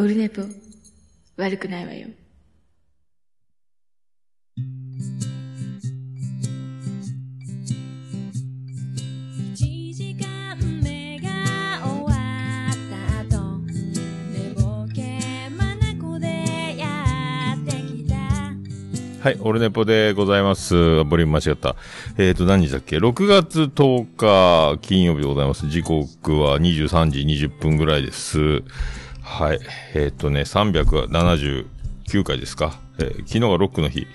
オルネポ、悪くないわよ。一時間目が終わった後寝ぼけ眼でやってきたはい、オルネポでございます。ボリューム間違った。えっ、ー、と、何日だっけ ?6 月10日金曜日でございます。時刻は23時20分ぐらいです。はい。えっ、とね、379回ですか。えー昨日がロックの日。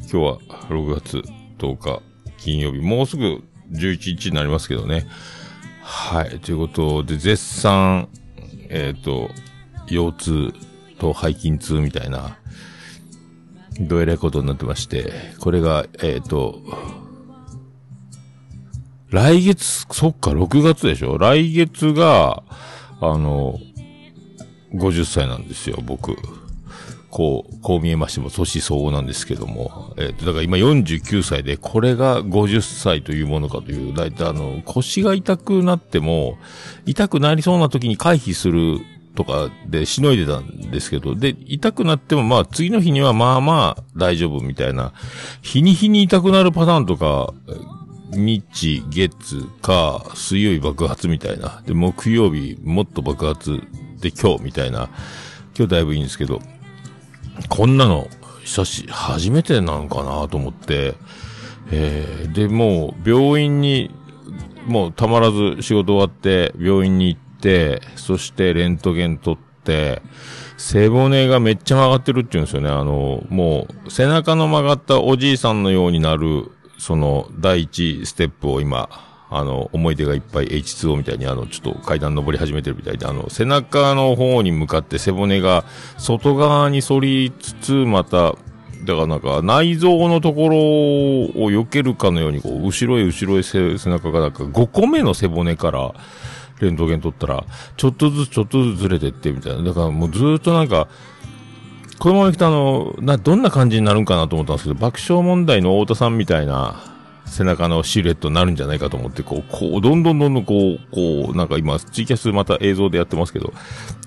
今日は6月10日金曜日。もうすぐ11日になりますけどね。はい。ということで、絶賛、えっ、と、腰痛と背筋痛みたいな、どえらいことになってまして、これが、えっ、と、来月、そっか、6月でしょ来月が、あの、50歳なんですよ、僕。こう、こう見えましても、年相応なんですけども。えっ、と、だから今49歳で、これが50歳というものかという、だいたいあの、腰が痛くなっても、痛くなりそうな時に回避するとかでしのいでたんですけど、で、痛くなってもまあ次の日にはまあまあ大丈夫みたいな、日に日に痛くなるパターンとか、日、月、火、水曜日爆発みたいな。で、木曜日もっと爆発で今日みたいな。今日だいぶいいんですけど、こんなの、久し、初めてなのかなと思って、えー、で、もう病院に、もうたまらず仕事終わって病院に行って、そしてレントゲン取って、背骨がめっちゃ曲がってるって言うんですよね。あの、もう背中の曲がったおじいさんのようになる、その第一ステップを今、あの、思い出がいっぱい H2O みたいにあの、ちょっと階段登り始めてるみたいで、あの、背中の方に向かって背骨が外側に反りつつ、また、だからなんか内臓のところを避けるかのように、こう、後ろへ後ろへ背中がなんか5個目の背骨から、レントゲン取ったら、ちょっとずつちょっとずつずれてってみたいな。だからもうずっとなんか、このまま来たあの、な、どんな感じになるんかなと思ったんですけど、爆笑問題の太田さんみたいな背中のシルエットになるんじゃないかと思って、こう、こう、どんどんどんどんこう、こう、なんか今、ツイキャスまた映像でやってますけど、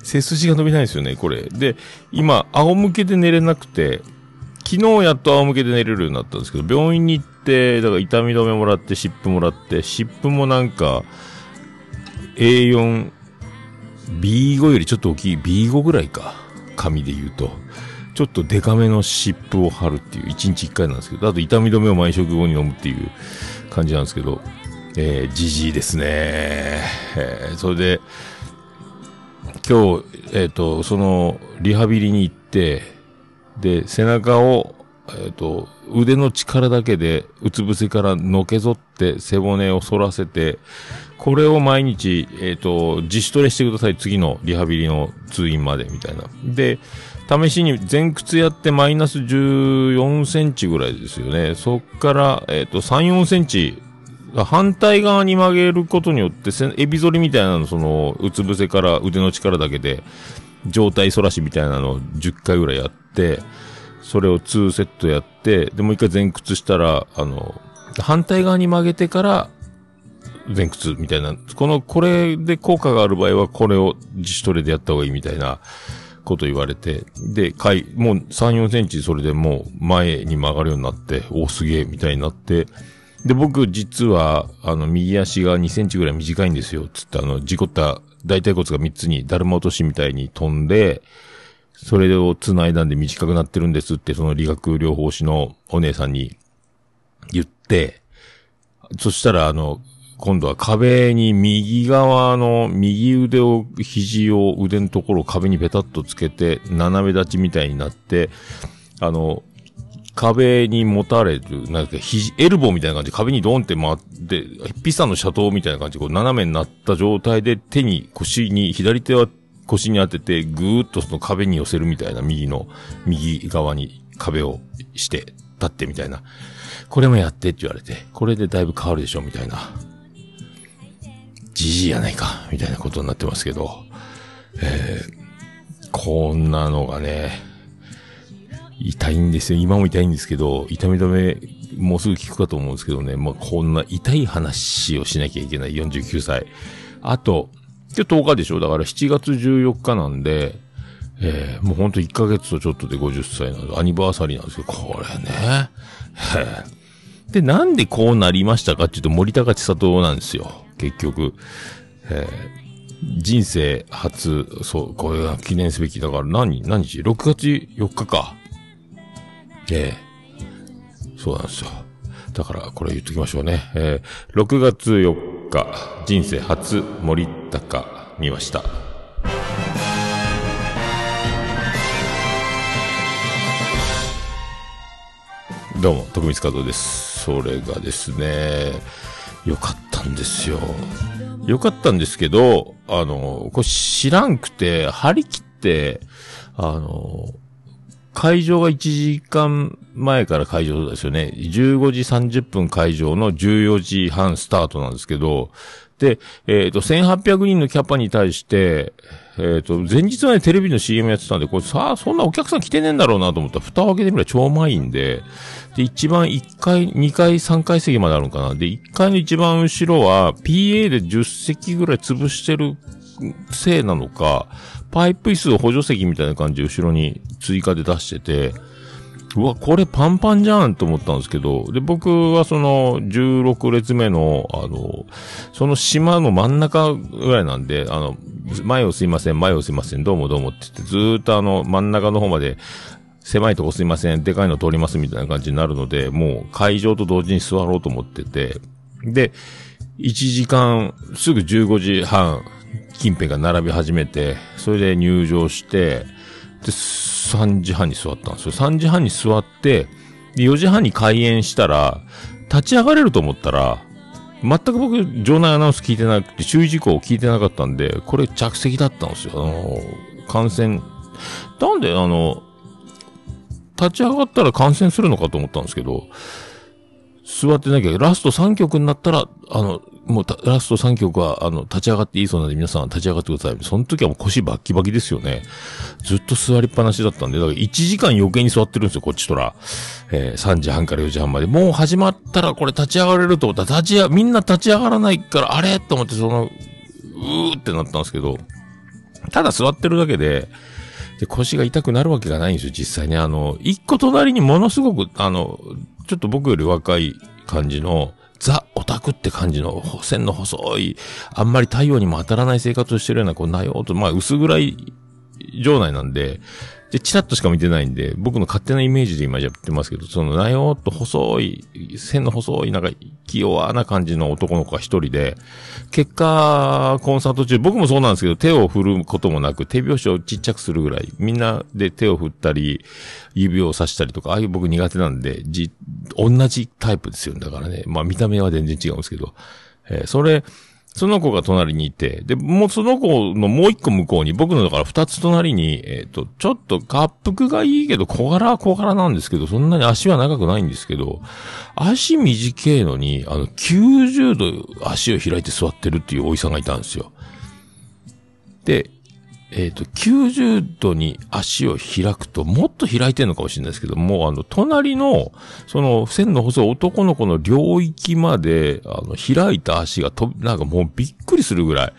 背筋が伸びないんですよね、これ。で、今、仰向けで寝れなくて、昨日やっと仰向けで寝れるようになったんですけど、病院に行って、だから痛み止めもらって、湿布もらって、湿布もなんか、A4、B5 よりちょっと大きい B5 ぐらいか。紙で言うと。ちょっとデカめの湿布を貼るっていう、1日1回なんですけど、あと痛み止めを毎食後に飲むっていう感じなんですけど、えー、じじいですね。えー、それで、今日、えっ、と、その、リハビリに行って、で、背中を、えっ、と、腕の力だけで、うつ伏せからのけぞって背骨を反らせて、これを毎日、えっ、と、自主トレしてください。次のリハビリの通院まで、みたいな。で、試しに前屈やってマイナス14センチぐらいですよね。そっから、えっ、と、3、4センチ、反対側に曲げることによって、エビ反りみたいなの、その、うつ伏せから腕の力だけで、状態反らしみたいなのを10回ぐらいやって、それを2セットやって、で、もう一回前屈したら、あの、反対側に曲げてから、前屈みたいな、この、これで効果がある場合は、これを自主トレでやった方がいいみたいなこと言われて、で、回、もう3、4センチそれでもう前に曲がるようになって、お、すげえ、みたいになって、で、僕、実は、あの、右足が2センチぐらい短いんですよ、つって、あの、事故った大腿骨が3つに、だるま落としみたいに飛んで、それを繋いだんで短くなってるんですって、その理学療法士のお姉さんに言って、そしたら、あの、今度は壁に右側の右腕を、肘を腕のところを壁にペタッとつけて、斜め立ちみたいになって、あの、壁に持たれる、なんか肘、エルボーみたいな感じで壁にドンって回って、ピサのシャトーみたいな感じでこう斜めになった状態で手に腰に、左手は腰に当てて、ぐーっとその壁に寄せるみたいな、右の、右側に壁をして、立ってみたいな。これもやってって言われて、これでだいぶ変わるでしょみたいな。じじいやないか、みたいなことになってますけど、えー、こんなのがね、痛いんですよ。今も痛いんですけど、痛み止め、もうすぐ効くかと思うんですけどね、まあ、こんな痛い話をしなきゃいけない49歳。あと、今日10日でしょ？だから7月14日なんで、えーもうほんと1ヶ月とちょっとで50歳なのアニバーサリーなんですけど、これね。えで、なんでこうなりましたかっていうと、森高千里なんですよ。結局。えー人生初、そう、これが記念すべき。だから何、何日 ?6 月4日か。ええそうなんですよ。だから、これ言っときましょうね。えー、6月4日、人生初、森高、見ました。どうも、徳光和夫です。それがですね、よかったんですよ。よかったんですけど、あの、これ知らんくて、張り切って、あの、会場が1時間前から会場ですよね。15時30分会場の14時半スタートなんですけど、で、えっ、と、1800人のキャパに対して、えっ、と、前日はね、テレビの CM やってたんで、これさあ、そんなお客さん来てねえんだろうなと思ったら、蓋を開けてみれば超満員で、で、一番1階、2階、3階席まであるのかな。で、1階の一番後ろは、PA で10席ぐらい潰してるせいなのか、パイプ椅子を補助席みたいな感じで後ろに追加で出してて、うわ、これパンパンじゃんと思ったんですけど、で、僕はその16列目の、あの、その島の真ん中ぐらいなんで、あの、前をすいません、前をすいません、どうもどうもって言って、ずーっとあの、真ん中の方まで、狭いとこすいません、でかいの通りますみたいな感じになるので、もう会場と同時に座ろうと思ってて、で、1時間、すぐ15時半、近辺が並び始めて、それで入場して、で、3時半に座ったんですよ。3時半に座って、で、4時半に開演したら、立ち上がれると思ったら、全く僕、場内アナウンス聞いてなくて、注意事項を聞いてなかったんで、これ着席だったんですよ。あの、感染。なんで、あの、立ち上がったら感染するのかと思ったんですけど、座ってなきゃ、ラスト3曲になったら、あの、もうラスト3曲は、あの、立ち上がっていいそうなので皆さん立ち上がってください。その時はもう腰バッキバキですよね。ずっと座りっぱなしだったんで、だから1時間余計に座ってるんですよ、こっちとら。えー3時半から4時半まで。もう始まったらこれ立ち上がれると思ったら、立ち上、みんな立ち上がらないから、あれ？と思ってその、うーってなったんですけど、ただ座ってるだけで、で、腰が痛くなるわけがないんですよ、実際ね。あの、一個隣にものすごく、あの、ちょっと僕より若い感じの、ザ・オタクって感じの、線の細い、あんまり太陽にも当たらない生活をしてるような、こう、なよと、まあ、薄暗い場内なんで、で、チラッとしか見てないんで、僕の勝手なイメージで今やってますけど、その、なよーっと細い、線の細い、なんか、気弱な感じの男の子が一人で、結果、コンサート中、僕もそうなんですけど、手を振ることもなく、手拍子をちっちゃくするぐらい、みんなで手を振ったり、指をさしたりとか、ああいう僕苦手なんで、じ、同じタイプですよ。だからね、まあ見た目は全然違うんですけど、えーそれ、その子が隣にいて、で、もうその子のもう一個向こうに、僕のだから二つ隣に、えっ、と、ちょっと滑腹がいいけど、小柄は小柄なんですけど、そんなに足は長くないんですけど、足短いのに、あの、90度足を開いて座ってるっていうおじさんがいたんですよ。で、えっ、と、90度に足を開くと、もっと開いてるのかもしれないですけども、あの、隣の、その、線の細い男の子の領域まで、あの、開いた足がと、なんかもうびっくりするぐらい。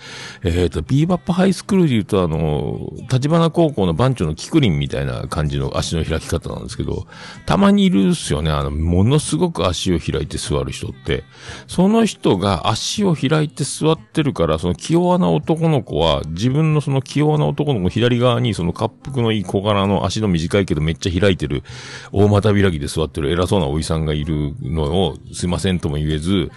えっ、と、ビーバップハイスクールで言うと、あの、立花高校の番長のキクリンみたいな感じの足の開き方なんですけど、たまにいるっすよね。あの、ものすごく足を開いて座る人って。その人が足を開いて座ってるから、その気弱な男の子は、自分のその気弱な男の子左側に、その滑腹のいい小柄の足の短いけどめっちゃ開いてる、大股開きで座ってる偉そうなおじさんがいるのを、すいませんとも言えず、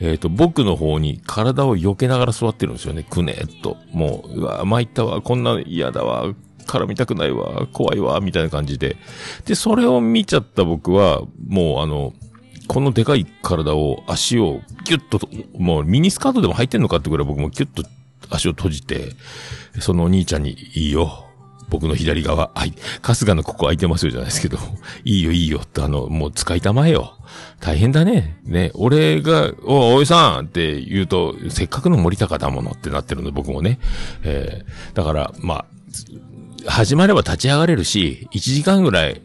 えっ、と、僕の方に体を避けながら座ってるんですよね。くねーっと。もう、うわ、参ったわ、こんな嫌だわ、絡みたくないわ、怖いわ、みたいな感じで。で、それを見ちゃった僕は、もうあの、このでかい体を、足をギュッと、もうミニスカートでも入ってんのかってぐらい僕もギュッと足を閉じて、そのお兄ちゃんに、いいよ。僕の左側、はい、春日のここ空いてますよじゃないですけど、いいよいいよってあの、もう使いたまえよ。大変だね。ね、俺が、お、おいさんって言うと、せっかくの森高だものってなってるので僕もね。えー、だから、まあ、始まれば立ち上がれるし、1時間ぐらい、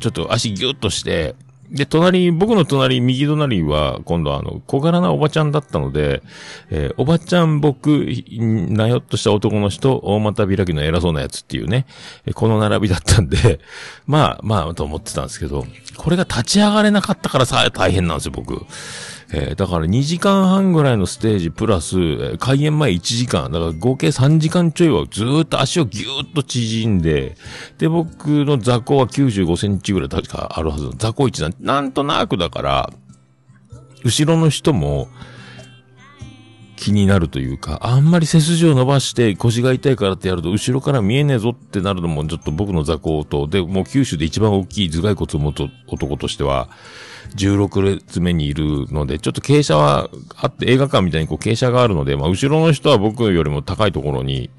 ちょっと足ギュッとして、で、隣、僕の隣、右隣は、今度あの、小柄なおばちゃんだったので、えーおばちゃん、僕、なよっとした男の人、大股開きの偉そうなやつっていうね、この並びだったんで、まあ、まあ、と思ってたんですけど、これが立ち上がれなかったからさ、大変なんですよ、僕。えーだから2時間半ぐらいのステージプラス、開演前1時間、だから合計3時間ちょいはずーっと足をぎゅーっと縮んで、で、僕の座高は95センチぐらい確かあるはずの。座高位置なん、なんとなくだから、後ろの人も気になるというか、あんまり背筋を伸ばして腰が痛いからってやると、後ろから見えねえぞってなるのもちょっと僕の座高と、で、もう九州で一番大きい頭蓋骨を持つ男としては、16列目にいるので、ちょっと傾斜はあって、映画館みたいにこう傾斜があるので、まあ後ろの人は僕よりも高いところに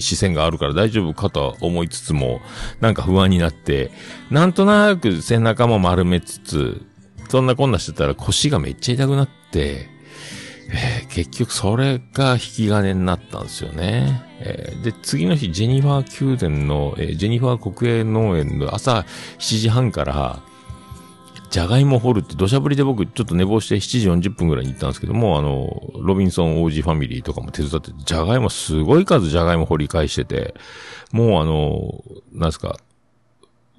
視線があるから大丈夫かとは思いつつも、なんか不安になって、なんとなく背中も丸めつつ、そんなこんなしてたら腰がめっちゃ痛くなって、えー結局それが引き金になったんですよね。えーで、次の日、ジェニファー宮殿の、えージェニファー国営農園の朝7時半から、じゃがいも掘るって土砂降りで僕ちょっと寝坊して7時40分ぐらいに行ったんですけども、あの、ロビンソン王子ファミリーとかも手伝って、じゃがいもすごい数じゃがいも掘り返してて、もうあの、なんすか、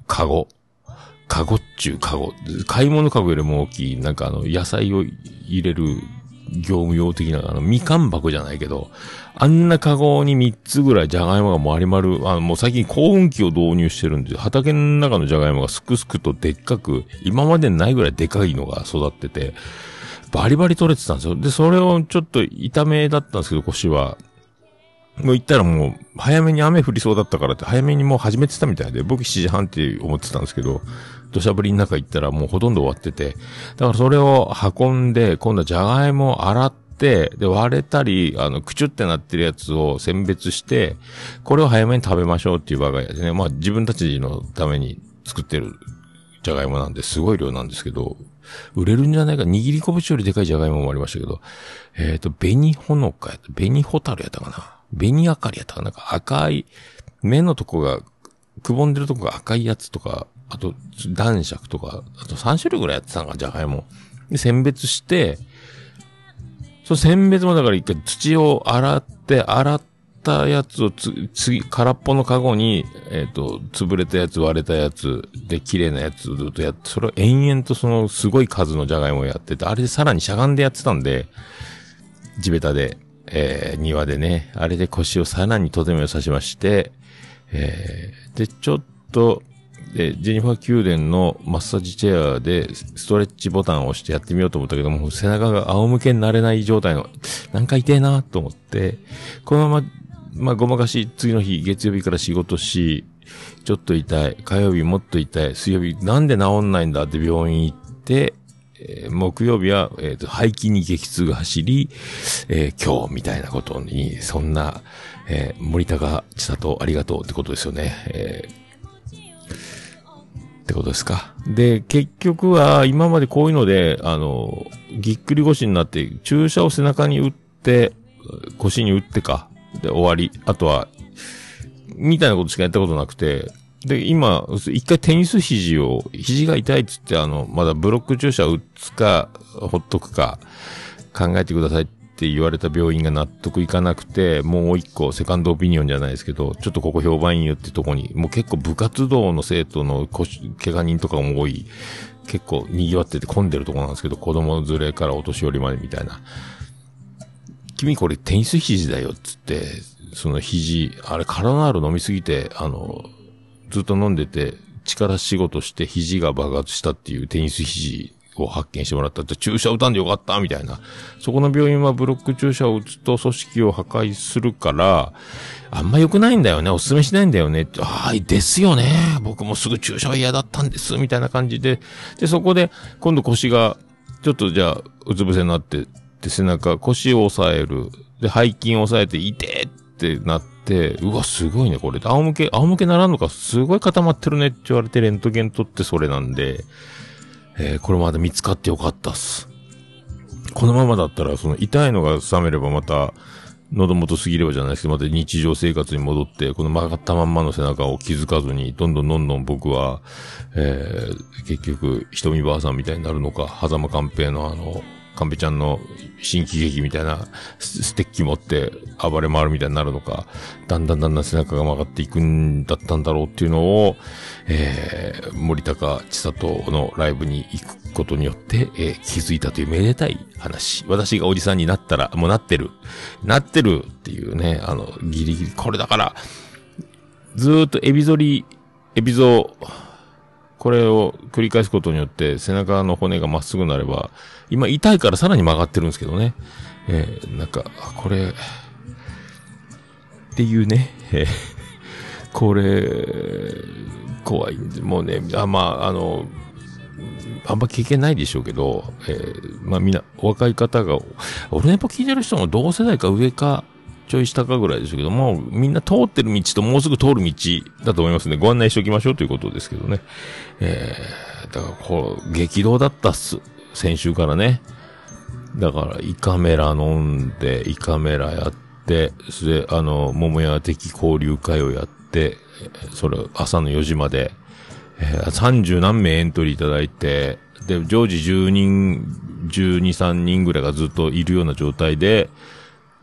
カゴ。カゴっちゅうカゴ。買い物カゴよりも大きい、なんかあの、野菜を入れる業務用的な、あの、みかん箱じゃないけど、あんなカゴに3つぐらいじゃがいもが丸々、あの、もう最近幸運期を導入してるんで、畑の中のじゃがいもがすくすくとでっかく、今までないぐらいでかいのが育ってて、バリバリ取れてたんですよ。で、それをちょっと痛めだったんですけど、腰は。もう行ったらもう、早めに雨降りそうだったからって、早めにもう始めてたみたいで、僕7時半って思ってたんですけど、土砂降りの中行ったらもうほとんど終わってて、だからそれを運んで、今度はじゃがいもを洗って、で、割れたり、あの、くちゅってなってるやつを選別して、これを早めに食べましょうっていう我が家でね、まあ自分たちのために作ってるじゃがいもなんで、すごい量なんですけど、売れるんじゃないか、握り拳よりでかいじゃがいももありましたけど、えっ、と、紅ほのかやった、紅ホタルやったかな。紅あかりやったかな。なんか赤い、目のとこが、くぼんでるとこが赤いやつとか、あと、男爵とか、あと3種類ぐらいやってたのか、じゃがいも。で、選別して、その選別もだから一回土を洗って、洗ったやつをつ、次、空っぽのカゴに、えっ、と、潰れたやつ、割れたやつ、で、綺麗なやつずっとやって、それを延々とそのすごい数のじゃがいもをやってて、あれでさらにしゃがんでやってたんで、地べたで、えー庭でね、あれで腰をさらにとどめを刺しまして、えーで、ちょっと、で、ジェニファー宮殿のマッサージチェアでストレッチボタンを押してやってみようと思ったけども、背中が仰向けになれない状態の、なんか痛えなと思って、このまま、まあ、ごまかし、次の日、月曜日から仕事し、ちょっと痛い、火曜日もっと痛い、水曜日、なんで治んないんだって病院行って、えー木曜日は、えっ、と、背筋に激痛が走り、えー今日みたいなことに、そんな、えー森高千里ありがとうってことですよね。えーってことですか？で、結局は、今までこういうので、あの、ぎっくり腰になって、注射を背中に打って、腰に打ってか、で、終わり。あとは、みたいなことしかやったことなくて、で、今、一回テニス肘を、肘が痛いっつって、あの、まだブロック注射打つか、ほっとくか、考えてくださいってって言われた病院が納得いかなくて、もう一個、セカンドオピニオンじゃないですけど、ちょっとここ評判いいよってとこに、もう結構部活動の生徒の怪我人とかも多い、結構賑わってて混んでるとこなんですけど、子供連れからお年寄りまでみたいな。君これテニス肘だよっつって、その肘、あれカロナール飲みすぎて、あの、ずっと飲んでて、力仕事して肘が爆発したっていうテニス肘を発見してもらったって、注射打たんでよかったみたいな。そこの病院はブロック注射を打つと組織を破壊するから、あんま良くないんだよね。お勧めしないんだよねって。ああ、ですよね。僕もすぐ注射は嫌だったんです。みたいな感じで。で、そこで、今度腰が、ちょっとじゃあ、うつ伏せになって、で、背中、腰を押さえる。で、背筋を押さえて、いてってなって、うわ、すごいね、これ。仰向け、仰向けならんのか、すごい固まってるねって言われて、レントゲン取ってそれなんで、えーこれまで見つかってよかったっす。このままだったら、その痛いのが冷めればまた、喉元過ぎればじゃないですけど、また日常生活に戻って、この曲がったまんまの背中を気づかずに、どんどんどんどん僕は、えー、結局、瞳ばあさんみたいになるのか、狭間寛平のあの、寛平ちゃんの新喜劇みたいなステッキ持って暴れ回るみたいになるのか、だんだんだんだん背中が曲がっていくんだったんだろうっていうのを、えー、森高千里のライブに行くことによって、えー気づいたというめでたい話。私がおじさんになったら、もうなってる。なってるっていうね、あの、ギリギリ、これだから、ずーっとエビ反り、エビゾこれを繰り返すことによって背中の骨がまっすぐなれば、今痛いからさらに曲がってるんですけどね。えー、なんか、これ、っていうね、えーこれ、怖いんで、もうね、あ、まあ、あの、あんま経験ないでしょうけど、えーまあみんな、お若い方が、俺のやっぱ聞いてる人も同世代か上か、ちょい下かぐらいですけども、みんな通ってる道ともうすぐ通る道だと思いますね。ご案内しておきましょうということですけどね。えー、だからこう、激動だったっす。先週からね。だから、胃カメラ飲んで、胃カメラやって、それ、あの、桃屋的交流会をやって、それ、朝の4時まで、えー30何名エントリーいただいて、で、常時10人、12、3人ぐらいがずっといるような状態で、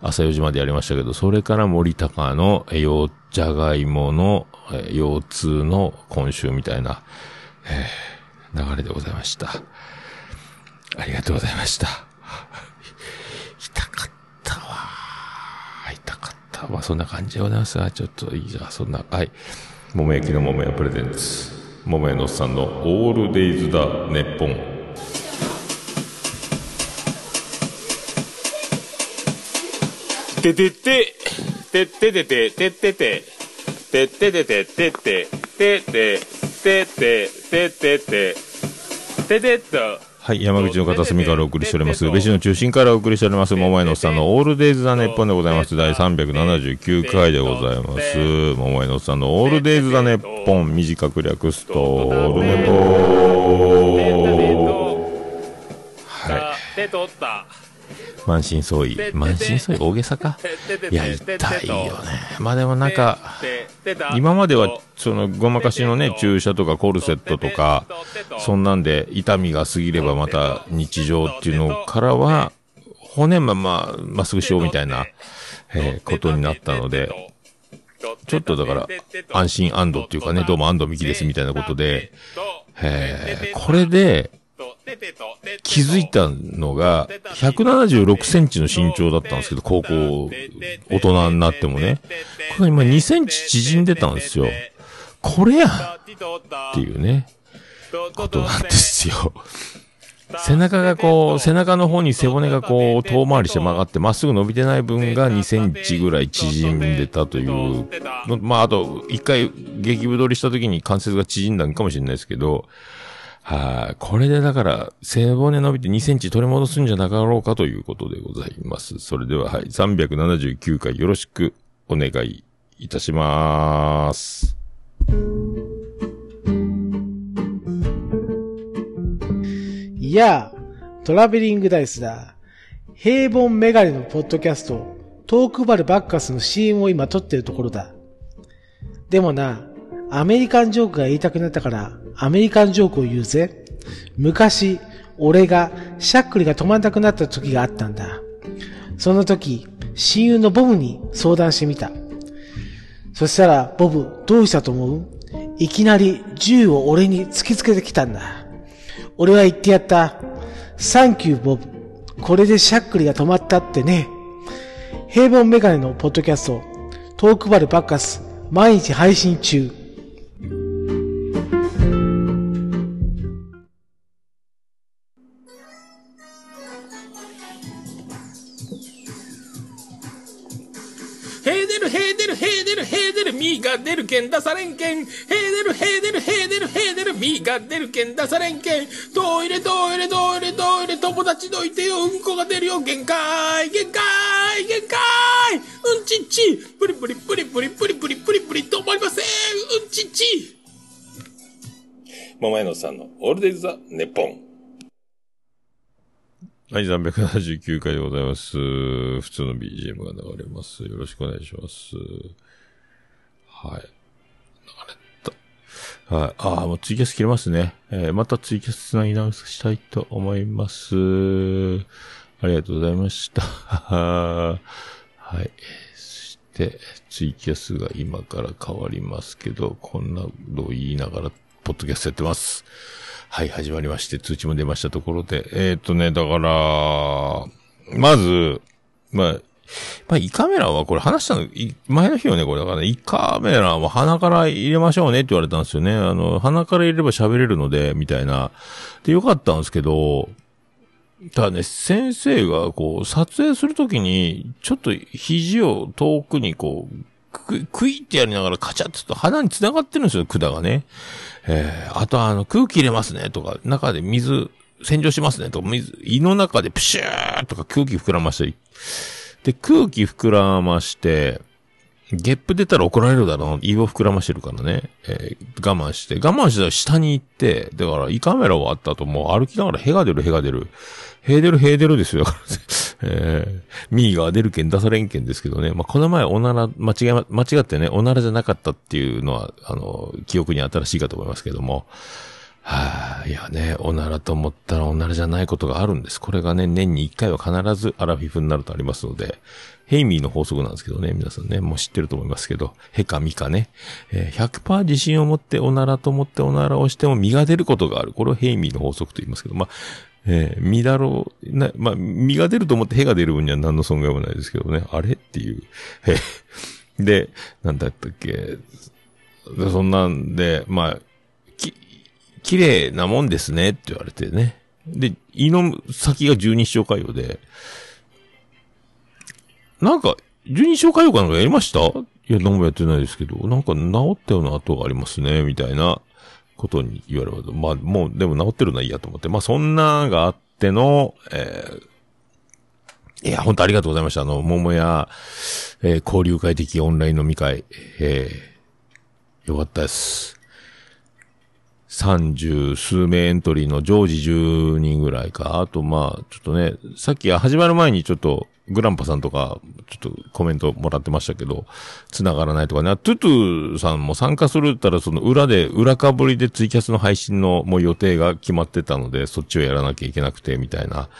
朝4時までやりましたけど、それから森高の、えー、よじゃがいもの、えー腰痛の今週みたいな、えー流れでございました。ありがとうございました。痛かったわ。痛かったわ。そんな感じでございますが、ちょっといいじゃん、そんな、はい。桃焼きの桃屋プレゼンツ。桃屋のおっさんのオールデイズだ、ネッポン。ててて、てっててて、てってて、てっててて、てって、てって、てって、てってて、ててっと。はい、山口の片隅からお送りしております。別紙の中心からお送りしております。桃屋のおっさんのオールデイズ・ザ・ネッポンでございます。第379回でございます。桃屋のおっさんのオールデイズ・ザ・ネッポン。短く略すと、オールネポは手取った。い。満身創痍。満身創痍大げさか？いや、痛いよね。まあでもなんか、今までは、その、ごまかしのね、注射とかコルセットとか、そんなんで痛みが過ぎればまた日常っていうのからは、骨まま、まっすぐしようみたいな、えことになったので、ちょっとだから、安心安堵っていうかね、どうも安堵美希ですみたいなことで、えこれで気づいたのが、176センチの身長だったんですけど、高校、大人になってもね。これ今2センチ縮んでたんですよ。これやっていうね、ことなんですよ。背中がこう、背中の方に背骨がこう、遠回りして曲がって、まっすぐ伸びてない分が2センチぐらい縮んでたという。まあ、あと、一回、激太りした時に関節が縮んだんかもしれないですけど、はい、これでだから、背骨伸びて2センチ取り戻すんじゃなかろうかということでございます。それでは、はい、379回よろしくお願いいたしまーす。いやあ、トラベリングダイスだ。平凡メガネのポッドキャスト、トークバルバッカスの CM を今撮ってるところだ。でもな、アメリカンジョークが言いたくなったから、アメリカンジョークを言うぜ。昔、俺がしゃっくりが止まんなくなった時があったんだ。その時、親友のボブに相談してみた。そしたら、ボブ、どうしたと思う？いきなり銃を俺に突きつけてきたんだ。俺は言ってやった。サンキュー、ボブ。これでしゃっくりが止まったってね。平凡メガネのポッドキャスト、トークバルバッカス、毎日配信中。ーでるみーが出るけん出されんけんへーでるへーでるへーでるへーでるみーが出るけん出されんけんトイレトイレトイレトイレ友達どいてよ。うんこが出るよ。限界限界限界。うんちっち。プリプリプリプリプリプリプリプリ。止まりません。うんちっち。桃屋のさんのオールデイズ・ザ・ネッポン。はい、379回でございます。普通の BGM が流れます。よろしくお願いします。はい。流れた。はい。ああ、もうツイキャス切れますね。えーまたツイキャスつなぎ直したいと思います。ありがとうございました。はい。そして、ツイキャスが今から変わりますけど、こんなのを言いながら、ポッドキャストやってます。はい、始まりまして、通知も出ましたところで。えっ、とね、だから、まず、まあ、まあ、胃カメラはこれ話したの、前の日よね、これだからね、胃カメラは鼻から入れましょうねって言われたんですよね。あの、鼻から入れれば喋れるので、みたいな。で、よかったんですけど、ただね、先生がこう、撮影するときに、ちょっと肘を遠くにこう、く、クイってやりながらカチャってと鼻に繋がってるんですよ、管がね。えー、あとあの、空気入れますね、とか、中で水、洗浄しますね、とか、水、胃の中でプシューとか空気膨らましたり。で、空気膨らまして、ゲップ出たら怒られるだろう。胃を膨らましてるからね。えー我慢して。我慢したら下に行って、だから胃カメラ終わった後もう歩きながらへが出るへが出る。へ出るへ出るですよ。だからねえー、ミーが出るけん出されんけんですけどね。まあ、この前おなら、間違い、間違ってね、おならじゃなかったっていうのは、あの、記憶に新しいかと思いますけども。はあ、いやね、おならと思ったらおならじゃないことがあるんです。これがね、年に一回は必ずアラフィフになるとありますので、ヘイミーの法則なんですけどね、皆さんね、もう知ってると思いますけど、ヘかミかね、えー100%自信を持っておならと思っておならをしても身が出ることがある。これをヘイミーの法則と言いますけど、まあ、えー、身だろう、な、まあ、身が出ると思ってヘが出る分には何の損害もないですけどね、あれっていう。で、なんだったっけ、そんなんで、まあ、綺麗なもんですねって言われてね。で、胃の先が十二指腸潰瘍で、なんか、十二指腸潰瘍かなんかやりました？いや、何もやってないですけど、なんか治ったような跡がありますね、みたいなことに言われると。まあ、もう、でも治ってるのはいいやと思って。まあ、そんながあっての、えー、いや、本当ありがとうございました。あの、桃屋、えー交流会的オンライン飲み会、えー、よかったです。三十数名エントリーの常時10人ぐらいか。あと、まあ、ちょっとね、さっき始まる前にちょっと、グランパさんとか、ちょっとコメントもらってましたけど、繋がらないとかね。トゥトゥさんも参加するったら、その裏で、裏かぶりでツイキャスの配信のもう予定が決まってたので、そっちをやらなきゃいけなくて、みたいな。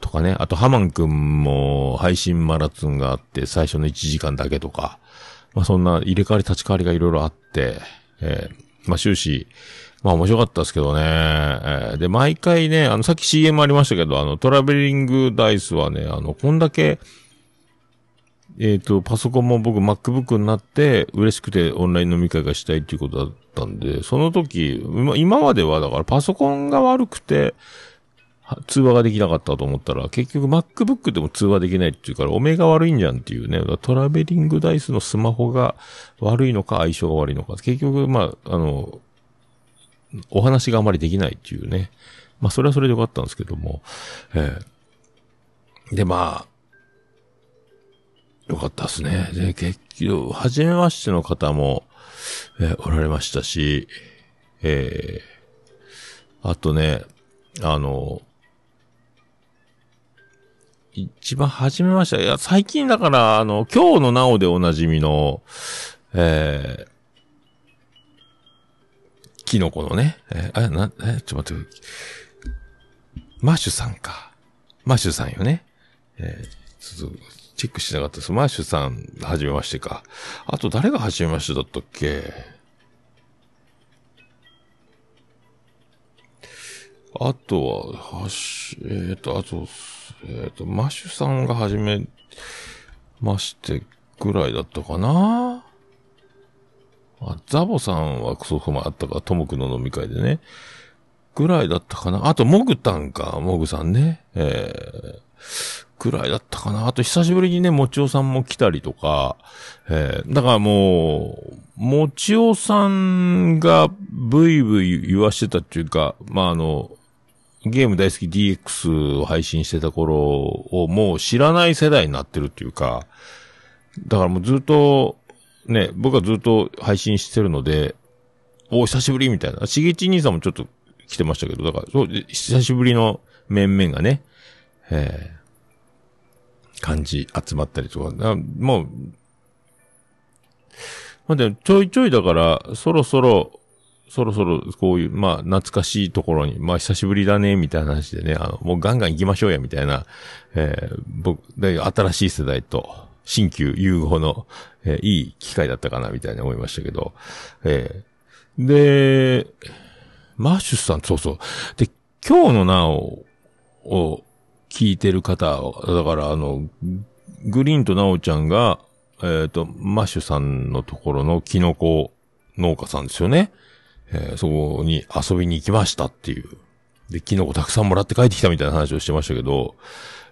とかね。あと、ハマンくんも配信マラツンがあって、最初の1時間だけとか。まあ、そんな入れ替わり立ち替わりがいろいろあって、えーまあ、終始、まあ面白かったですけどね。えーで、毎回ね、あの、さっき CM ありましたけど、あの、トラベリングダイスはね、あの、こんだけ、えっ、と、パソコンも僕 MacBook になって、嬉しくてオンライン飲み会がしたいっていうことだったんで、その時、今今まではだからパソコンが悪くて、通話ができなかったと思ったら、結局 MacBook でも通話できないっていうから、お目が悪いんじゃんっていうね、トラベリングダイスのスマホが悪いのか、相性が悪いのか。結局、まあ、あの、お話があまりできないっていうね。まあ、それはそれでよかったんですけども。ええで、まあ、よかったですね。で、結局、初めましての方も、えーおられましたし、ええあとね、あの、一番初めまして、いや、最近だから、あの、今日のなおでおなじみの、えーキノコのね、えーあ、な、え、ちょっと待って、マッシュさんか。マッシュさんよね。えーちょっと、チェックしなかったです。マッシュさん、はじめましてか。あと、誰がはじめましてだったっけ？あとは、はし、えっ、と、あと、えっ、と、マッシュさんがはじめましてぐらいだったかなあ、ザボさんはそうそうもあったか、ともくの飲み会でね。ぐらいだったかな。あと、モグタンか、モグさんね。えー、ぐらいだったかな。あと、久しぶりにね、もちおさんも来たりとか、えー、だからもう、もちおさんがブイブイ言わしてたっていうか、まあ、あの、ゲーム大好き DX を配信してた頃をもう知らない世代になってるっていうか、だからもうずっと、ね、僕はずっと配信してるので、お久しぶりみたいな。しげち兄さんもちょっと来てましたけど、だから、そう、久しぶりの面々がね、えー、感じ集まったりとか、あもう、まあ、でもちょいちょいだから、そろそろ、そろそろ、こういう、まあ、懐かしいところに、まあ、久しぶりだね、みたいな話でね、あの、もうガンガン行きましょうや、みたいな、えー、僕、新しい世代と、新旧融合の、えーいい機会だったかな、みたいに思いましたけど、えーで、マッシュさん、そうそう。で、今日のなおを聞いてる方を、だからあの、グリーンとナオちゃんが、えっ、と、マッシュさんのところのキノコ農家さんですよね。えーそこに遊びに行きましたっていう。で、キノコたくさんもらって帰ってきたみたいな話をしてましたけど、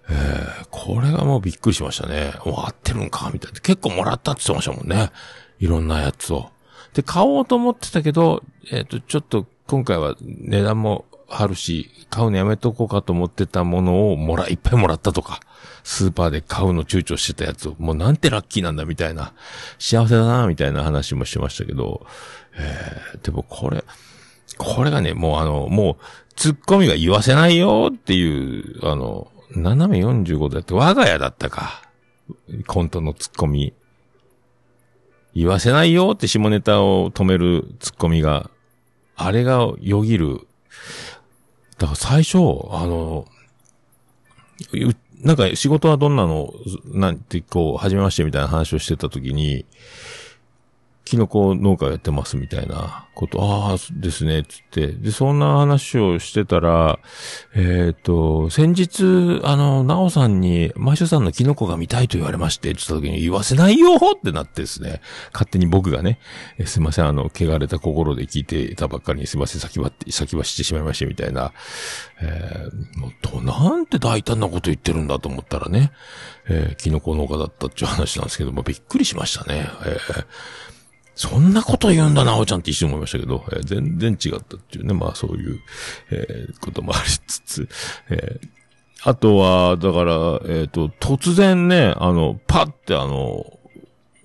えーこれがもうびっくりしましたね。もう合ってるんか？みたいな。結構もらったって言ってましたもんね。いろんなやつを。で、買おうと思ってたけど、えっ、と、ちょっと今回は値段も張るし、買うのやめとこうかと思ってたものをもら、いっぱいもらったとか、スーパーで買うの躊躇してたやつを、もうなんてラッキーなんだみたいな、幸せだなみたいな話もしてましたけど、えー、でもこれ、これがね、もうあの、もう、ツッコミが言わせないよっていう、あの、斜め45度だって我が家だったか。コントのツッコミ。言わせないよって下ネタを止めるツッコミが、あれがよぎる。だから最初、あの、なんか仕事はどんなの、なんてこう、始めましてみたいな話をしてた時に、キノコ農家やってますみたいなこと、ああ、ですね、つって。で、そんな話をしてたら、えっ、と、先日、あの、なおさんに、マシュさんのキノコが見たいと言われまして、って言った時に言わせないよってなってですね、勝手に僕がね、えすいません、あの、汚れた心で聞いていたばっかりにすいません、先走って、先走ってしまいまして、みたいな、えー、もうど、なんて大胆なこと言ってるんだと思ったらね、えー、キノコ農家だったっていう話なんですけども、びっくりしましたね。えーそんなこと言うんだな、おちゃんって一瞬思いましたけど、えー全然違ったっていうね、まあそういう、えーこともありつつ、えーあとは、だから、えっ、と、突然ね、あの、パってあの、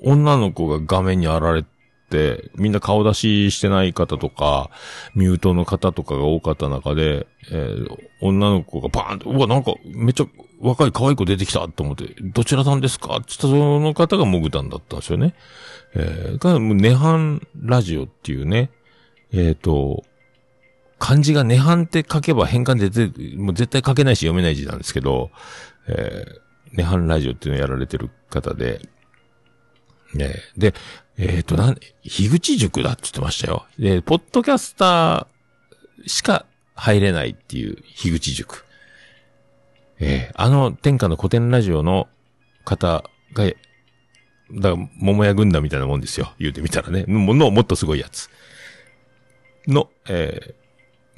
女の子が画面に現れて、みんな顔出ししてない方とか、ミュートの方とかが多かった中で、えー女の子がバーンと、うわ、なんか、めっちゃ若い可愛い子出てきたと思って、どちらさんですかって言ったその方がモグタンだったんですよね。えー、が、もう、ネハンラジオっていうね、えっ、と、漢字がネハンって書けば変換で絶対もう絶対書けないし読めない字なんですけど、えー、ネハンラジオっていうのをやられてる方で、ねで、えっ、と、なん、樋口塾だって言ってましたよ。で、ポッドキャスターしか入れないっていう樋口塾。えーあの天下の古典ラジオの方が、だから、桃屋軍団みたいなもんですよ。言うてみたらね。の、もっとすごいやつ。の、えー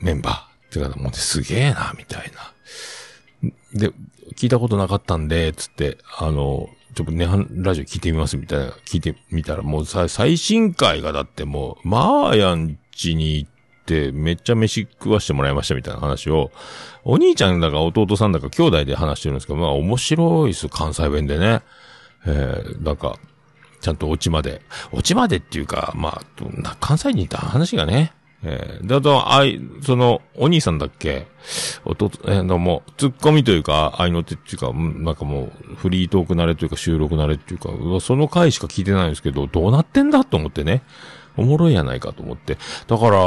メンバー。ってか、もうすげえな、みたいな。で、聞いたことなかったんで、つって、あの、ちょっとネハンラジオ聞いてみます、みたいな、聞いてみたら、もうさ、最新回がだってもう、マーヤン家に行って、めっちゃ飯食わしてもらいましたみたいな話を、お兄ちゃんだか弟さんだか兄弟で話してるんですけど、まあ面白いです、関西弁でね。えー、なんか、ちゃんとオチまで。オチまでっていうか、まあ、関西にいた話がね。えー、で、あと、あい、その、お兄さんだっけ弟、えー、のもう、ツッコミというか、愛の手っていうか、なんかもう、フリートーク慣れというか、収録慣れっていうか、その回しか聞いてないんですけど、どうなってんだと思ってね。おもろいやないかと思って。だから、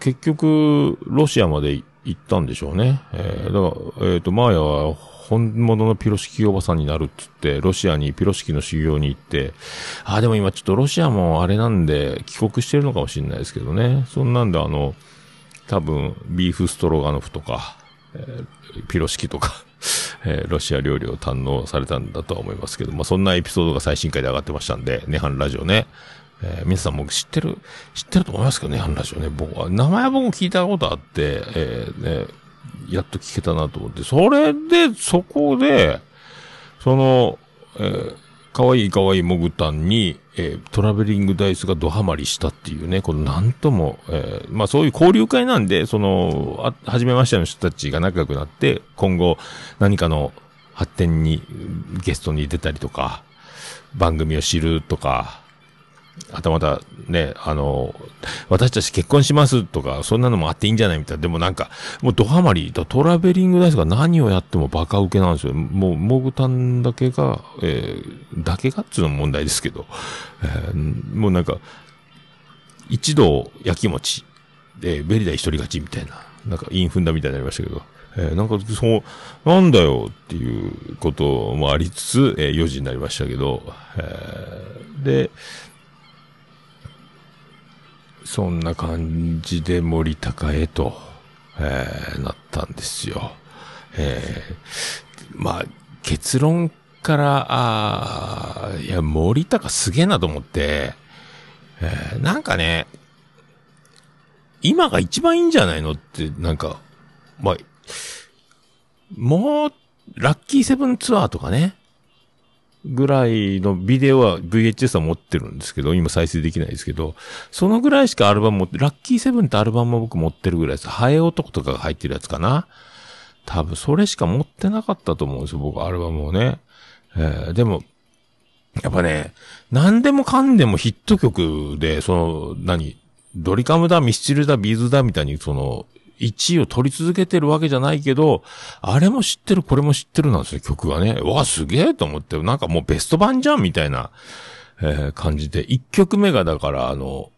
結局、ロシアまで行ったんでしょうね。えー、だから、えっ、と、マーヤは、本物のピロシキおばさんになるって言って、ロシアにピロシキの修行に行って、あ、でも今ちょっとロシアもあれなんで、帰国してるのかもしれないですけどね。そんなんであの、多分、ビーフストロガノフとか、えーピロシキとか、えーロシア料理を堪能されたんだとは思いますけど、まあ、そんなエピソードが最新回で上がってましたんで、ネハンラジオね。えー皆さんも知ってる、知ってると思いますけどね、ネハンラジオね。僕は、名前は僕も聞いたことあって、えーね、やっと聞けたなと思って、それで、そこで、その、えー、かわいいかわいいモグタンに、えートラベリングダイスがドハマりしたっていうね、このなんとも、えーまあそういう交流会なんで、その、あ、初めましての人たちが仲良くなって、今後何かの発展にゲストに出たりとか、番組を知るとか、はたまたね、あの、私たち結婚しますとか、そんなのもあっていいんじゃないみたいな。でもなんか、もうドハマり、トラベリングダイスが何をやってもバカ受けなんですよ。もう、モグタンだけが、えー、だけがっつうの問題ですけど、えーもうなんか、一度焼き餅で、ベリダ一人勝ちみたいな、なんかインフンだみたいになりましたけど、えーなんか、そう、なんだよっていうこともありつつ、えー4時になりましたけど、えーで、そんな感じで森高へと、えーなったんですよ。えーまあ、結論から、あーいや、森高すげえなと思って、えーなんかね、今が一番いいんじゃないのって、なんか、まあ、もう、ラッキーセブンツアーとかね、ぐらいのビデオは VHS は持ってるんですけど、今再生できないですけど、そのぐらいしかアルバム持って、ラッキーセブンってアルバムも僕持ってるぐらいです。ハエ男とかが入ってるやつかな。多分それしか持ってなかったと思うんですよ、僕アルバムをね。えーでも、やっぱね、何でもかんでもヒット曲で、その、何、ドリカムだ、ミスチルだ、ビーズだみたいに、その、1位を取り続けてるわけじゃないけど、あれも知ってる、これも知ってるなんですね、曲がね。わ、すげえと思って、なんかもうベスト版じゃん、みたいな、えー感じで。1曲目がだから、あの、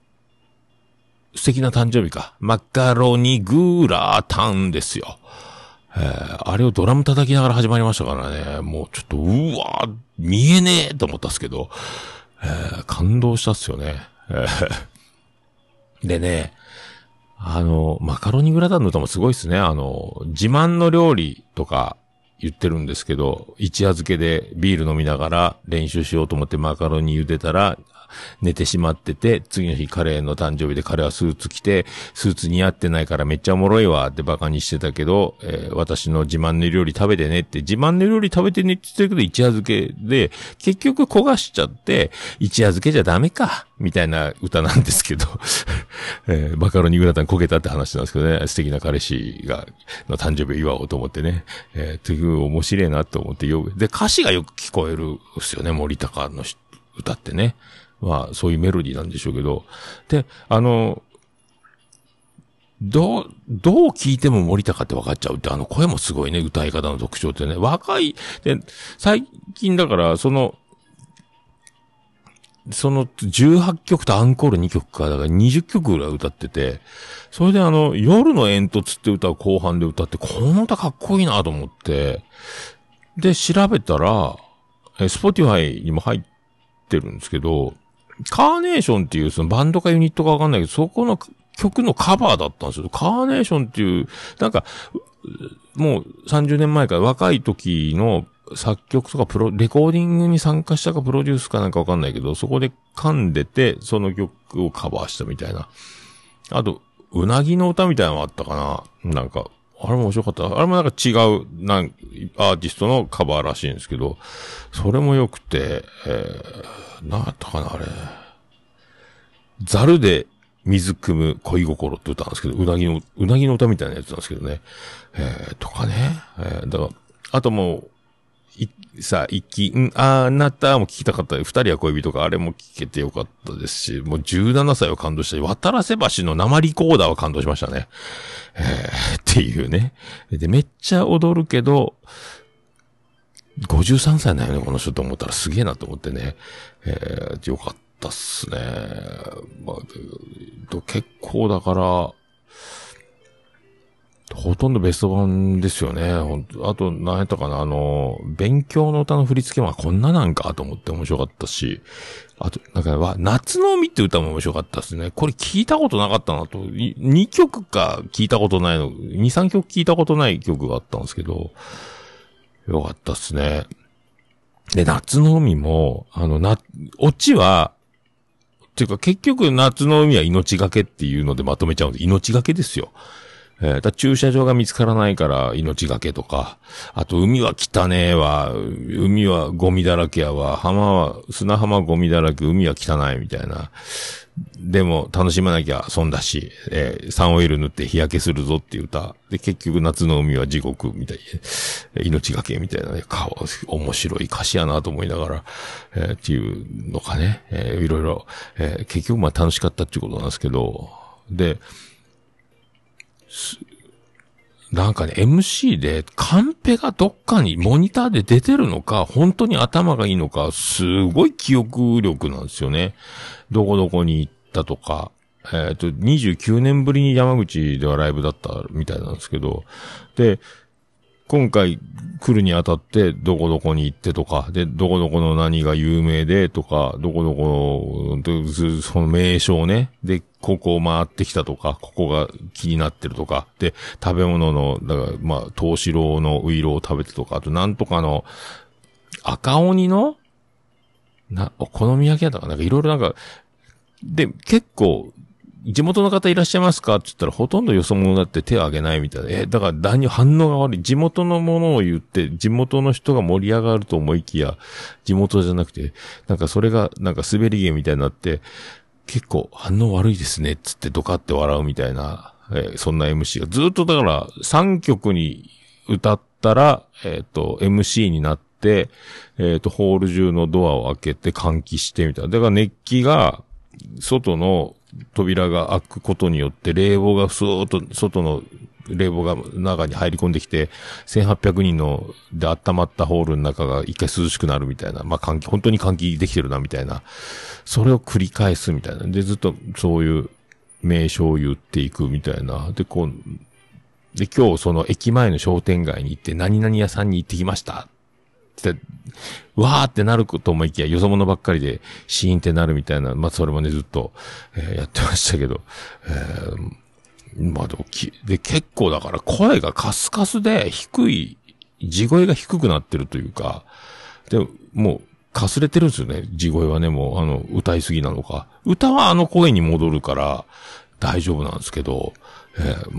素敵な誕生日か。マカロニグーラータンですよ。えーあれをドラム叩きながら始まりましたからね。もうちょっと、うわー見えねえと思ったんですけど、えー感動したっすよね。えーでね、あの、マカロニグラタンの歌もすごいですね。あの、自慢の料理とか言ってるんですけど、一夜漬けでビール飲みながら練習しようと思ってマカロニ茹でたら、寝てしまってて、次の日彼の誕生日で彼はスーツ着て、スーツ似合ってないからめっちゃおもろいわってバカにしてたけど、えー私の自慢の料理食べてねって、自慢の料理食べてねって言ってるけど一夜漬けで、結局焦がしちゃって、一夜漬けじゃダメか、みたいな歌なんですけど、えーマカロニグラタン焦げたって話なんですけどね、素敵な彼氏が、の誕生日を祝おうと思ってね、えー、という面白いなと思ってよ、で、歌詞がよく聞こえるんですよね、森高の歌ってね。まあ、そういうメロディーなんでしょうけど。で、あの、どう、どう聞いても森高って分かっちゃうって、あの声もすごいね、歌い方の特徴ってね。若い、で、最近だから、その、その18曲とアンコール2曲か、だから20曲ぐらい歌ってて、それであの、夜の煙突って歌を後半で歌って、この歌かっこいいなと思って、で、調べたら、え、 Spotify にも入ってるんですけど、カーネーションっていうそのバンドかユニットかわかんないけど、そこの曲のカバーだったんですよ。カーネーションっていう、なんか、もう30年前から若い時の作曲とかプロ、レコーディングに参加したかプロデュースかなんかわかんないけど、そこで噛んでて、その曲をカバーしたみたいな。あと、うなぎの歌みたいなのもあったかななんか、あれも面白かった。あれもなんか違う、なん、アーティストのカバーらしいんですけど、それも良くて、えー、なんだったかな、あれ。ザルで水汲む恋心って歌なんですけど、うなぎの、うなぎの歌みたいなやつなんですけどね。えー、とかね。えー、だから、あともう、い、さ、一気、ん、あなたも聞きたかった。二人は恋人か、あれも聞けてよかったですし、もう17歳は感動したし、渡らせ橋の生リコーダーは感動しましたね。えー、っていうね。で、めっちゃ踊るけど、53歳だよね、この人と思ったらすげえなと思ってね。えー、よかったっすね。まあ、結構だから、ほとんどベスト版ですよね。ほんとあと、何やったかな、あの、勉強の歌の振り付けはこんななんかと思って面白かったし、あと、なんか、わ夏の海って歌も面白かったですね。これ聞いたことなかったなと。2曲か聞いたことないの、2、3曲聞いたことない曲があったんですけど、よかったっすね。で、夏の海も、あの、な、オチは、っていうか結局夏の海は命がけっていうのでまとめちゃうんで、命がけですよ。えーだ駐車場が見つからないから命がけとか、あと海は汚ねえわ、海はゴミだらけやわ、浜は、砂浜ゴミだらけ、海は汚いみたいな。でも楽しまなきゃ損だし、えーサンオイル塗って日焼けするぞっていう歌。で、結局夏の海は地獄みたい。な、命がけみたいなね、か面白い歌詞やなと思いながら、えーっていうのかね、えーいろいろ、えー結局まあ楽しかったっていうことなんですけど、で、なんかね、MC で、カンペがどっかにモニターで出てるのか、本当に頭がいいのか、すごい記憶力なんですよね。どこどこに行ったとか、えっ、と、29年ぶりに山口ではライブだったみたいなんですけど、で、今回来るにあたって、どこどこに行ってとか、で、どこどこの何が有名でとか、どこどこの、その名称ね。で、ここを回ってきたとか、ここが気になってるとか、で、食べ物の、だから、まあ、東四郎のウイロを食べてとか、あと、なんとかの、赤鬼のな、お好み焼き屋だかなんかいろいろなんか、で、結構、地元の方いらっしゃいますかって言ったら、ほとんどよそ者だって手を挙げないみたいな。え、だから何反応が悪い。地元のものを言って、地元の人が盛り上がると思いきや、地元じゃなくて、なんかそれが、なんか滑り芸みたいになって、結構反応悪いですね、つってドカって笑うみたいな、えーそんな MC がずっとだから3曲に歌ったら、えっ、と、MC になって、えっ、と、ホール中のドアを開けて換気してみたいな。だから熱気が、外の扉が開くことによって、冷房がスーッと外の冷房が中に入り込んできて、1800人ので温まったホールの中が一回涼しくなるみたいな、まあ換気、本当に換気できてるなみたいな、それを繰り返すみたいな。で、ずっとそういう名称を言っていくみたいな。で、こう、で、今日その駅前の商店街に行って何々屋さんに行ってきました。って、わーってなると思いきや、よそ者ばっかりで、シーンってなるみたいな、まあ、それもね、ずっと、えーやってましたけど、えーまあ、でもき、で、結構だから声がカスカスで低い、地声が低くなってるというか、で、もう、かすれてるんですよね、地声はね、もう、あの、歌いすぎなのか。歌はあの声に戻るから、大丈夫なんですけど、えー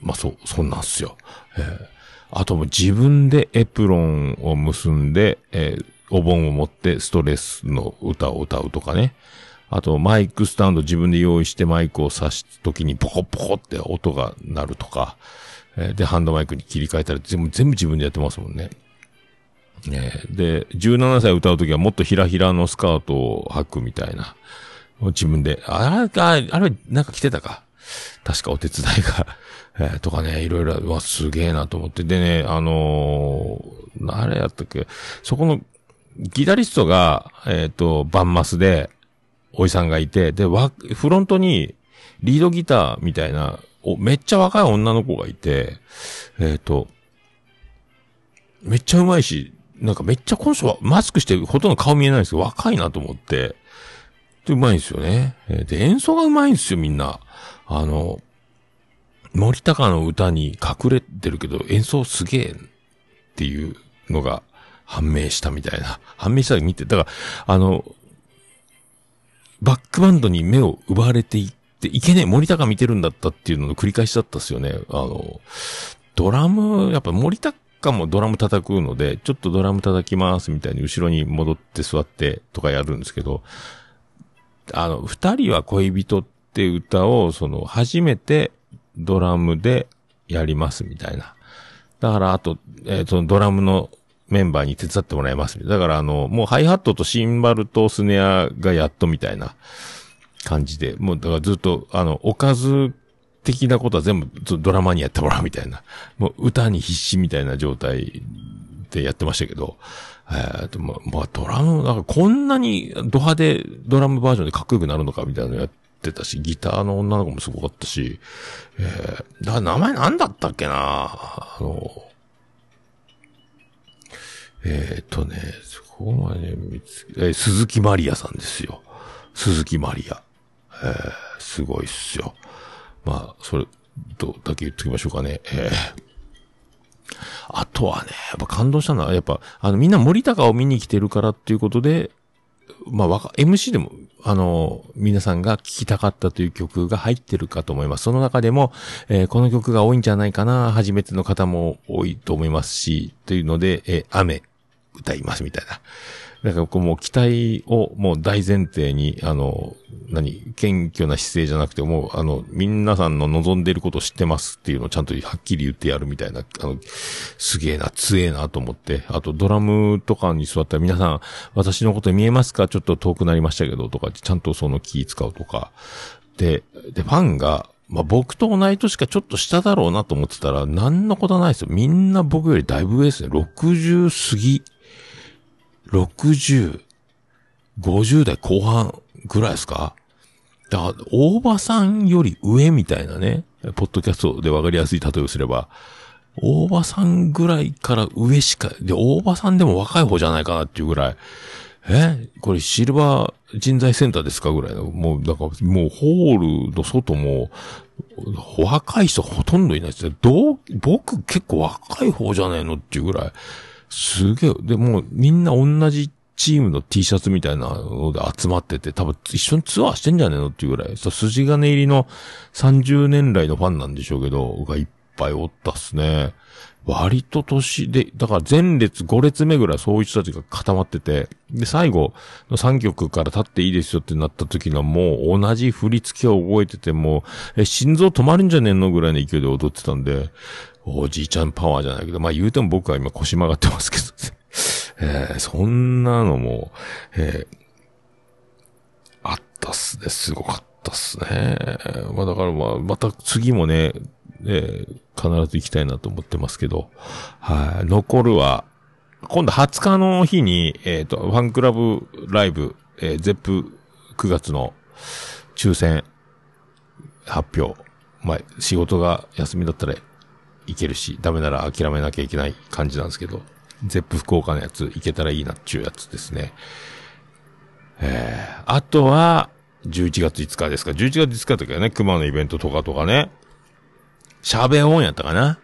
まあ、そう、そんなんすよ。えーあとも自分でエプロンを結んで、えーお盆を持ってストレスの歌を歌うとかね。あとマイクスタンド自分で用意してマイクを挿すときにポコポコって音が鳴るとか。えで、ハンドマイクに切り替えたら全部、全部自分でやってますもんね。えーで、17歳歌うときはもっとひらひらのスカートを履くみたいな。自分で、あれ、ああれ、なんか着てたか。確かお手伝いが、えとかね、いろいろ、うわ、すげえなと思って。でね、あのーあれやったっけ、そこの、ギタリストが、えっ、と、バンマスで、おじさんがいて、で、わ、フロントに、リードギターみたいな、お、めっちゃ若い女の子がいて、えっ、と、めっちゃうまいし、なんかめっちゃこの人はマスクしてほとんど顔見えないんですけど、若いなと思って、で、うまいんですよね。で、演奏がうまいんですよ、みんな。あの、森高の歌に隠れてるけど、演奏すげえっていうのが判明したみたいな。判明したら見て、だから、あの、バックバンドに目を奪われていって、いけねえ、森高見てるんだったっていうのの繰り返しだったっすよね。あの、ドラム、やっぱ森高もドラム叩くので、ちょっとドラム叩きますみたいに後ろに戻って座ってとかやるんですけど、あの、二人は恋人って歌を、その、初めてドラムでやりますみたいな。だから、あと、えーそのドラムのメンバーに手伝ってもらいます。だから、あの、もうハイハットとシンバルとスネアがやっとみたいな感じで、もう、だからずっと、あの、おかず的なことは全部ドラマにやってもらうみたいな。もう歌に必死みたいな状態でやってましたけど、えーと、ま、まあ、ドラム、なんかこんなにド派でドラムバージョンでかっこよくなるのかみたいなのやってたし、ギターの女の子もすごかったし、えー、だ名前なんだったっけな？あの、えーとね、そこまで見つけ、えー鈴木マリアさんですよ。鈴木マリア。えー、すごいっすよ。まあ、それ、と、だけ言っときましょうかね。えーあとはね、やっぱ感動したのは、やっぱ、あの、みんな森高を見に来てるからっていうことで、まあ、わか、MC でも、あの、皆さんが聴きたかったという曲が入ってるかと思います。その中でも、えーこの曲が多いんじゃないかな、初めての方も多いと思いますし、というので、えー雨、歌いますみたいな。だからこうもう期待をもう大前提に、あの、何、謙虚な姿勢じゃなくて、もう、あの、皆さんの望んでいることを知ってますっていうのをちゃんとはっきり言ってやるみたいな、あの、すげえな、強えなと思って、あとドラムとかに座ったら皆さん、私のこと見えますか？ちょっと遠くなりましたけど、とか、ちゃんとその気使うとか。で、で、ファンが、まあ、僕と同い年かちょっと下だろうなと思ってたら、何のことないですよ。みんな僕よりだいぶ上ですね。60過ぎ。60、50代後半ぐらいですか？だから、大場さんより上みたいなね、ポッドキャストでわかりやすい例えをすれば、大場さんぐらいから上しか、で、大場さんでも若い方じゃないかなっていうぐらい、え？これシルバー人材センターですかぐらいの、もう、だから、もうホールの外も、若い人ほとんどいないです。よ。どう、僕結構若い方じゃないのっていうぐらい、すげえ、でもみんな同じチームの T シャツみたいなので集まってて、多分一緒にツアーしてんじゃねえのっていうぐらい、そう筋金入りの30年来のファンなんでしょうけど、がいっぱいおったっすね。割と年で、だから前列5列目ぐらいそういう人たちが固まってて、で、最後の3曲から立っていいですよってなった時のもう同じ振り付けを覚えててもう、え、心臓止まるんじゃねえのぐらいの勢いで踊ってたんで、おじいちゃんパワーじゃないけど、まあ言うても僕は今腰曲がってますけど、えーそんなのも、えーあったっすね。すごかったっすね。まあだからまあ、また次もね、えー必ず行きたいなと思ってますけど、はい。残るは、今度20日の日に、えっ、と、ファンクラブライブ、えーゼップ9月の抽選発表。まあ、仕事が休みだったらいけるし、ダメなら諦めなきゃいけない感じなんですけど、ゼップ福岡のやついけたらいいなっていうやつですね。えー、あとは、11月5日ですか。11月5日の時はね、熊のイベントとかとかね、シャーベオンやったかな。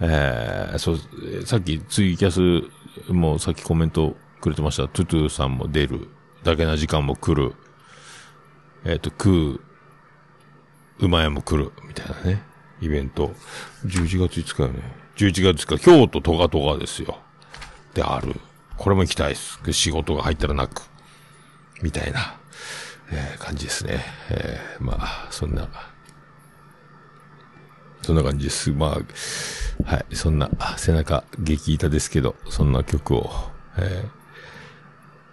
えー、そう、さっきツイキャスもうさっきコメントくれてました。トゥトゥさんも出る。だけな時間も来る。えっ、と、食う、馬屋も来る。みたいなね。イベント。11月5日よね。11月5日、京都トガトガですよ。である。これも行きたいです。仕事が入ったらなく。みたいな、えー感じですね。えーまあ、そんな、そんな感じです。まあ、はい、そんな、背中激痛ですけど、そんな曲を、えー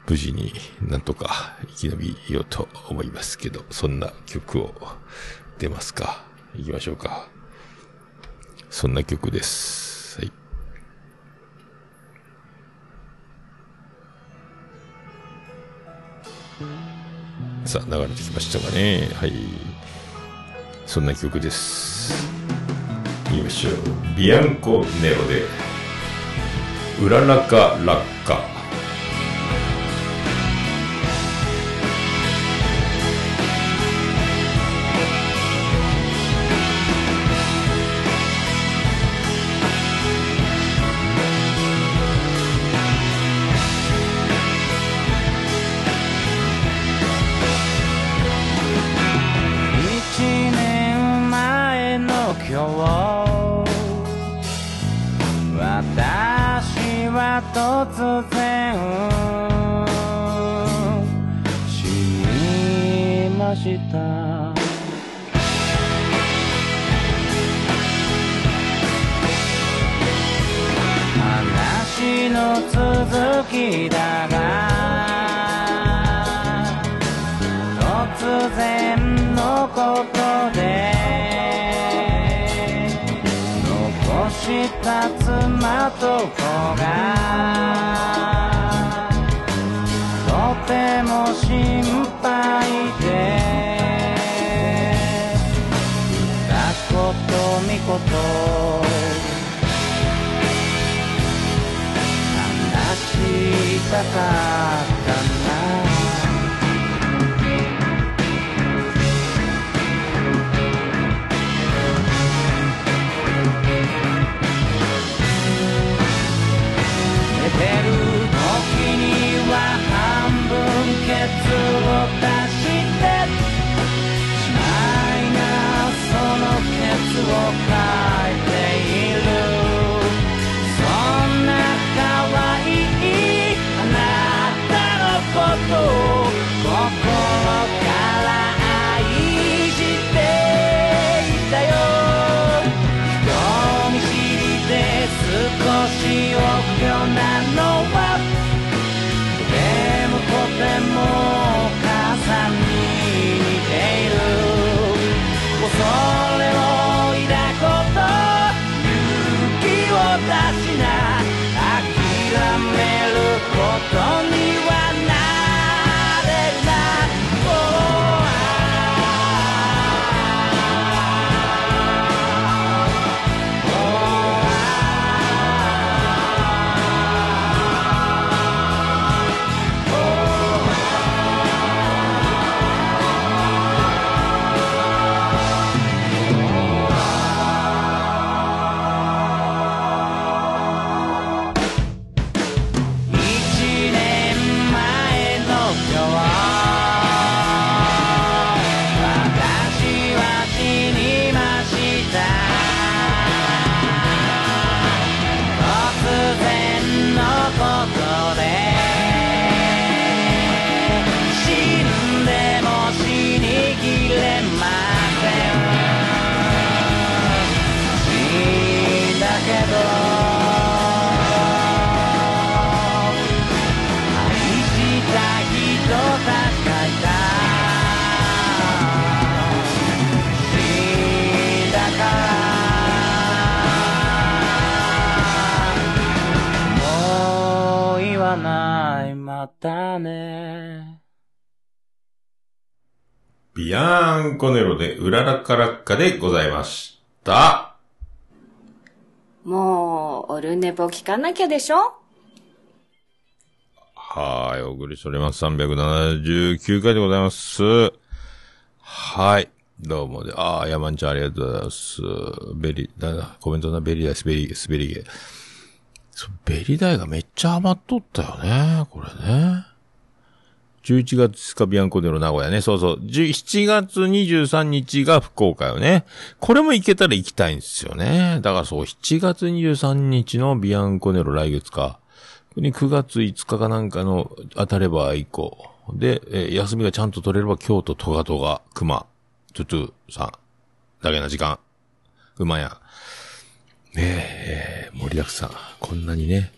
無事になんとか生き延びようと思いますけど、そんな曲を出ますか？行きましょうか。そんな曲です。はい。さあ、流れてきましたかね。はい。そんな曲です。いきましょう。ビアンコネロで、うららか落下。た妻と子がとても心配で。二言三言話したかうららかラッカでございました。もう、オルネポ聞かなきゃでしょ？はい、お送りしております。379回でございます。はい。どうもで、ああ、ヤマンちゃんありがとうございます。ベリ、だな、コメントな、ベリダイ、スベリゲ、スベリゲ。ベリダイがめっちゃ余っとったよね、これね。11月2日ビアンコネロ名古屋ね。そうそう。17月23日が福岡よね。これも行けたら行きたいんですよね。だからそう、7月23日のビアンコネロ来月か。9月5日かなんかの当たれば以降。で、えー休みがちゃんと取れれば京都トガトガ、熊、トゥトゥさん。だけな時間。馬や。ねえ、ー盛りだくさん。こんなにね。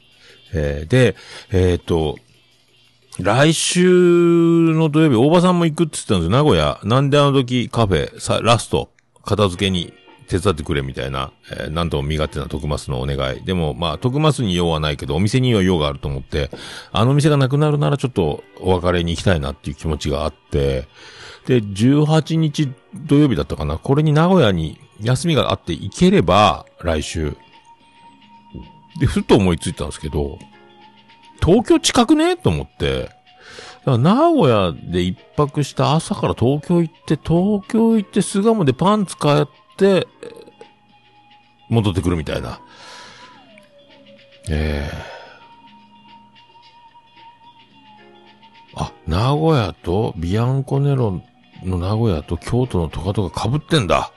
えーで、えっ、と、来週の土曜日、大場さんも行くって言ってたんですよ、名古屋。なんであの時カフェ、さ、ラスト、片付けに手伝ってくれみたいな、えーなんとも身勝手な徳マスのお願い。でも、まあ、徳マスに用はないけど、お店には用があると思って、あの店がなくなるならちょっとお別れに行きたいなっていう気持ちがあって、で、18日土曜日だったかな。これに名古屋に休みがあって行ければ、来週。で、ふっと思いついたんですけど、東京近くね？と思って。名古屋で一泊した朝から東京行って、東京行って巣鴨でパンツ買って、戻ってくるみたいな。ええあ、名古屋とビアンコネロの名古屋と京都のトカトカ被ってんだ。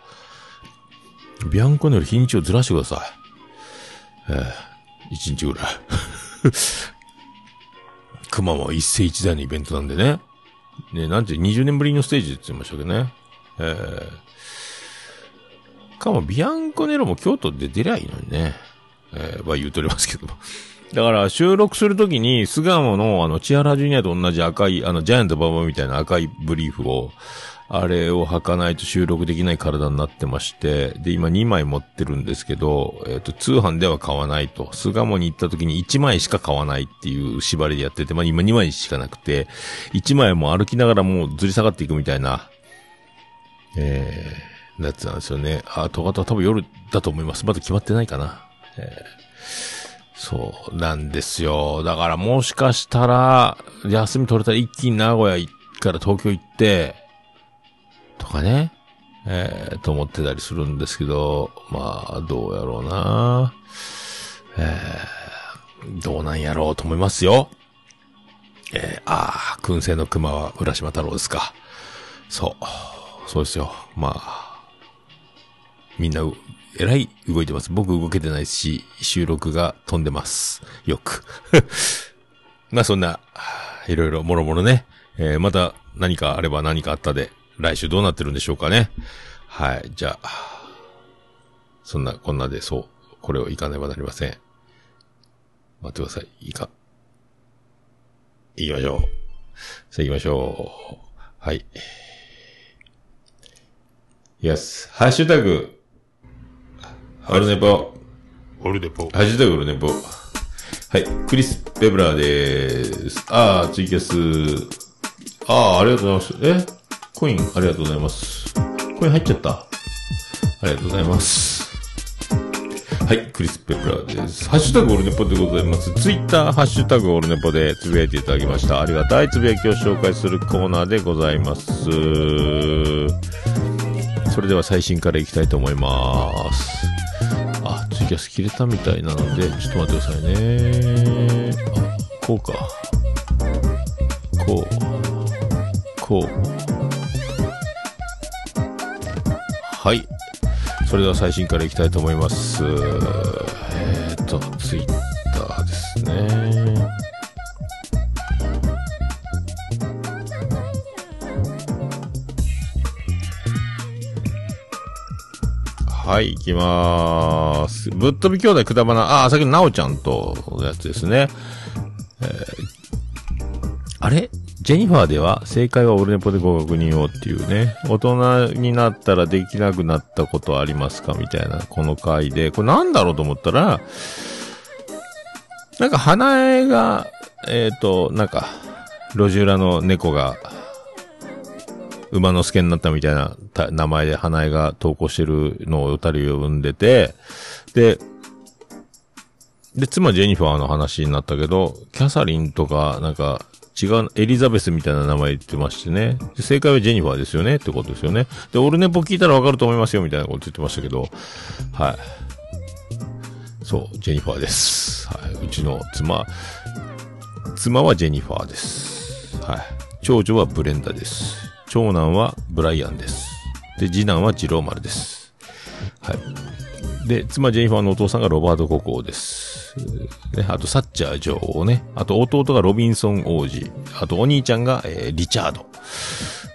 ビアンコネロ日にちをずらしてください。ええ一日ぐらい。熊も一世一代のイベントなんでね。ね、なんて20年ぶりのステージって言いましたけどね。ええかも、ビアンコネロも京都で出りゃいいのにね。えー、は言うとりますけども。だから、収録するときに、巣鴨の、あの、千原ジュニアと同じ赤い、あの、ジャイアントババみたいな赤いブリーフを、あれを履かないと収録できない体になってまして、で、今2枚持ってるんですけど、えっ、と、通販では買わないと。巣鴨に行った時に1枚しか買わないっていう縛りでやってて、まあ今2枚しかなくて、1枚も歩きながらもうずり下がっていくみたいな、えー、やつなんですよね。あ、トガトは多分夜だと思います。まだ決まってないかな。えーそうなんですよ。だからもしかしたら、休み取れたら一気に名古屋から東京行って、とかね、えー、と思ってたりするんですけど、まあ、どうやろうな。えー、どうなんやろうと思いますよ。えー、ああ、燻製の熊は浦島太郎ですか。そう。そうですよ。まあ、みんなう、えらい動いてます。僕動けてないし、収録が飛んでます。よく。まあそんな、いろいろもろもろね。えー、また何かあれば何かあったで、来週どうなってるんでしょうかね。はい。じゃあ、そんなこんなで、そう、これをいかねばなりません。待ってください。いいか。行きましょう。さあ行きましょう。はい。Yes. ハッシュタグ、オルネポ。オルデポ。ハッシュタグオルネポ。はい。クリス・ペブラーでーす。あー、ツイキャス。あー、ありがとうございます。え？コイン、ありがとうございます。コイン入っちゃった。ありがとうございます。はい、クリス・ペプラーです。ハッシュタグオルネポでございます。ツイッター、ハッシュタグオルネポでつぶやいていただきました。ありがたいつぶやきを紹介するコーナーでございます。それでは最新からいきたいと思います。あ、ツイキャス切れたみたいなので、ちょっと待ってくださいね。あ、こうか。こう。こう。はい。それでは最新からいきたいと思います。えーと、ツイッターですね。はい、行きまーす。ぶっ飛び兄弟くだばな、あー、さっきのなおちゃんとのやつですね。えーあれ？ジェニファーでは正解はオルネポでご確認をっていうね。大人になったらできなくなったことありますかみたいな、この回で。これなんだろうと思ったら、なんか花江が、えっ、と、なんか、路地裏の猫が、馬の助になったみたいな名前で花江が投稿してるのを歌りを生んでて、で、で、妻ジェニファーの話になったけど、キャサリンとか、なんか、違う、エリザベスみたいな名前言ってましてね。正解はジェニファーですよねってことですよね。で、オルネポ聞いたらわかると思いますよみたいなこと言ってましたけど、はい。そう、ジェニファーです。はい。うちの妻、妻はジェニファーです。はい。長女はブレンダです。長男はブライアンです。で、次男はジローマルです。はい。で、妻ジェニファーのお父さんがロバート国王です。ね、あとサッチャー女王ね。あと弟がロビンソン王子。あとお兄ちゃんが、えーリチャード。ま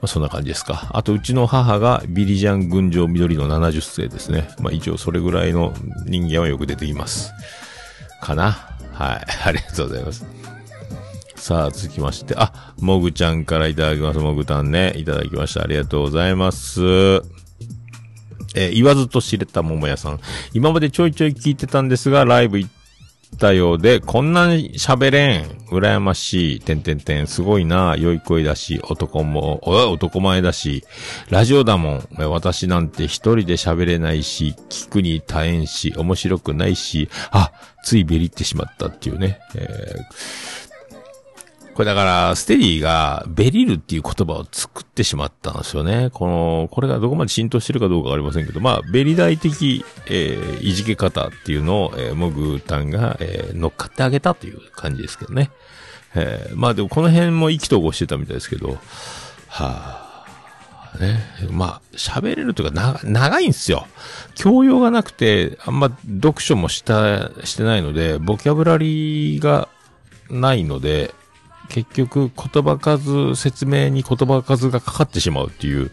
あ、そんな感じですか。あとうちの母がビリジャン群青緑の70世ですね。まあ一応それぐらいの人間はよく出てきます。かな？はい。ありがとうございます。さあ、続きまして、あ、もぐちゃんからいただきます。もぐたんね、いただきました。ありがとうございます。えー言わずと知れた桃屋さん。今までちょいちょい聞いてたんですが、ライブ行ったようで、こんなに喋れん。羨ましい。てんてんてん。すごいな。良い声だし、男も、男前だし、ラジオだもん。私なんて一人で喋れないし、聞くに耐えんし、面白くないし、あ、ついベリってしまったっていうね。えーこれだから、ステディがベリルっていう言葉を作ってしまったんですよね。この、これがどこまで浸透してるかどうかわかりませんけど、まあ、ベリ大的、えーいじけ方っていうのを、えーモグタンが、えー乗っかってあげたという感じですけどね。えーまあでもこの辺も意気投合してたみたいですけど、はあ、ね。まあ、喋れるというか、長いんですよ。教養がなくて、あんま読書もした、してないので、ボキャブラリーがないので、結局言葉数、説明に言葉数がかかってしまうっていう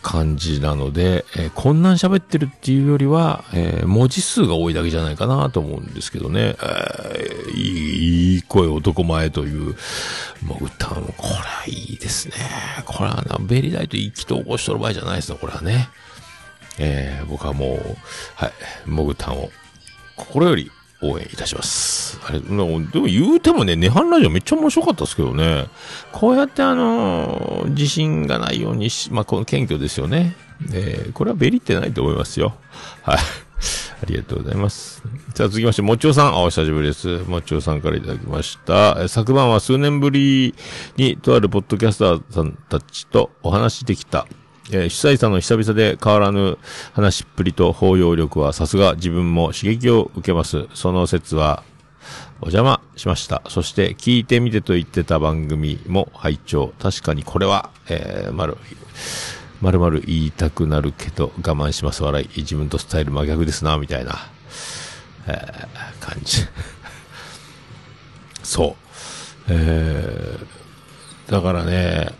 感じなので、えーこんなん喋ってるっていうよりは、えー文字数が多いだけじゃないかなと思うんですけどね。えーいい、声男前という、もう歌も、これはいいですね。これはな、ベリーダイと意気投合しとる場合じゃないですね、これはね。えー僕はもう、はい、モグタンを心より応援いたします。あれ、でも言うてもね、ネハンラジオめっちゃ面白かったですけどね。こうやってあのー自信がないようにし、まあ、この謙虚ですよね。えーこれはベリってないと思いますよ。はい。ありがとうございます。さあ続きまして、もちおさん、あ、お久しぶりです。もちおさんからいただきました。昨晩は数年ぶりに、とあるポッドキャスターさんたちとお話できた。えー主催者の久々で変わらぬ話っぷりと包容力はさすが自分も刺激を受けます。その説はお邪魔しました。そして聞いてみてと言ってた番組も拝聴。確かにこれは、えー、まる、まるまる言いたくなるけど我慢します笑い。自分とスタイル真逆ですな、みたいな、えー感じ。そう。えー、だからね、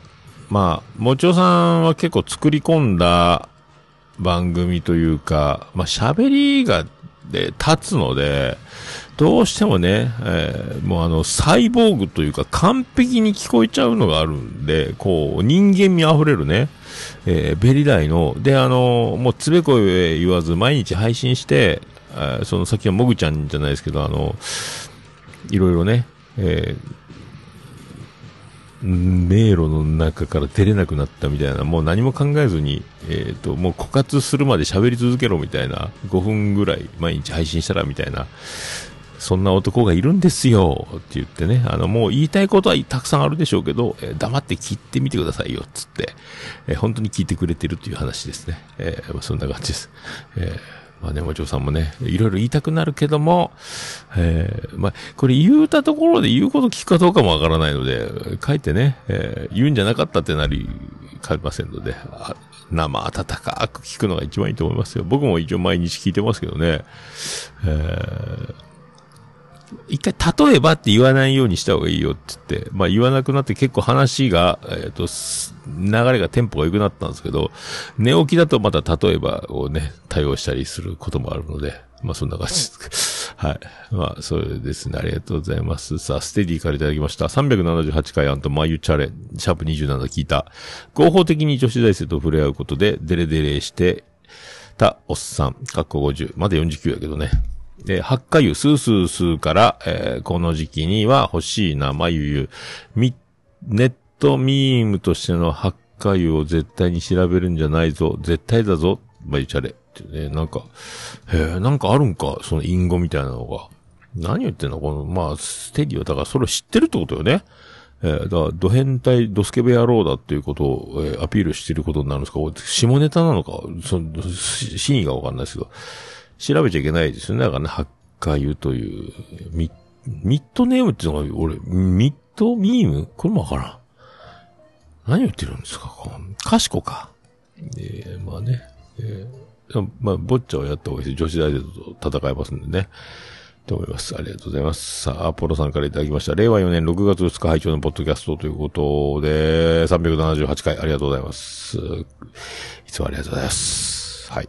まあ、もちおさんは結構作り込んだ番組というか、まあ喋りが、で、立つので、どうしてもね、えーもうあの、サイボーグというか完璧に聞こえちゃうのがあるんで、こう、人間味あふれるね、えーベリダイの、で、あの、もうつべこえ言わず毎日配信して、えーその先はもぐちゃんじゃないですけど、あの、いろいろね、えー迷路の中から出れなくなったみたいな、もう何も考えずに、えっ、と、もう枯渇するまで喋り続けろみたいな、5分ぐらい毎日配信したらみたいな、そんな男がいるんですよって言ってね、あの、もう言いたいことはたくさんあるでしょうけど、えー黙って聞いてみてくださいよっ、つって、えー本当に聞いてくれてるっていう話ですね。えーそんな感じです。えーまあね、お嬢さんもね、いろいろ言いたくなるけども、えーまあ、これ言うたところで言うこと聞くかどうかもわからないので、書いてね、えー言うんじゃなかったってなり、書きませんので、生温かく聞くのが一番いいと思いますよ。僕も一応毎日聞いてますけどね、えー一回、例えばって言わないようにした方がいいよって言って、まあ言わなくなって結構話が、えっ、と、流れがテンポが良くなったんですけど、寝起きだとまた例えばをね、対応したりすることもあるので、まあそんな感じです。はい。まあ、それですね。ありがとうございます。さあ、ステディからいただきました。378回アントマユチャレン、シャープ27聞いた。合法的に女子大生と触れ合うことで、デレデレしてたおっさん、かっこ50、まだ49やけどね。で、八花湯、スースースーから、えーこの時期には欲しいな、まゆゆ、み、ネットミームとしてのハッカ油を絶対に調べるんじゃないぞ。絶対だぞ。まあ、言っちゃれ。ってね、なんか、へえ、なんかあるんか、その隠語みたいなのが。何言ってんの？この、まあ、ステディは、だからそれを知ってるってことよね。えー、だから、ド変態、ドスケベ野郎だっていうことを、えーアピールしてることになるんですか？下ネタなのか？その、真意がわかんないですけど。調べちゃいけないですよね。だからね、ハッカー油という、ミッミッドネームっていうのが、俺、ミッドミーム？これもわからん。何言ってるんですか？この賢か。えー、まあね。えー、まあ、ボッチャをやった方がいいです。女子大生と戦えますんでね。と思います。ありがとうございます。さあ、アポロさんからいただきました。令和4年6月2日配聴のポッドキャストということで、378回ありがとうございます。いつもありがとうございます。はい。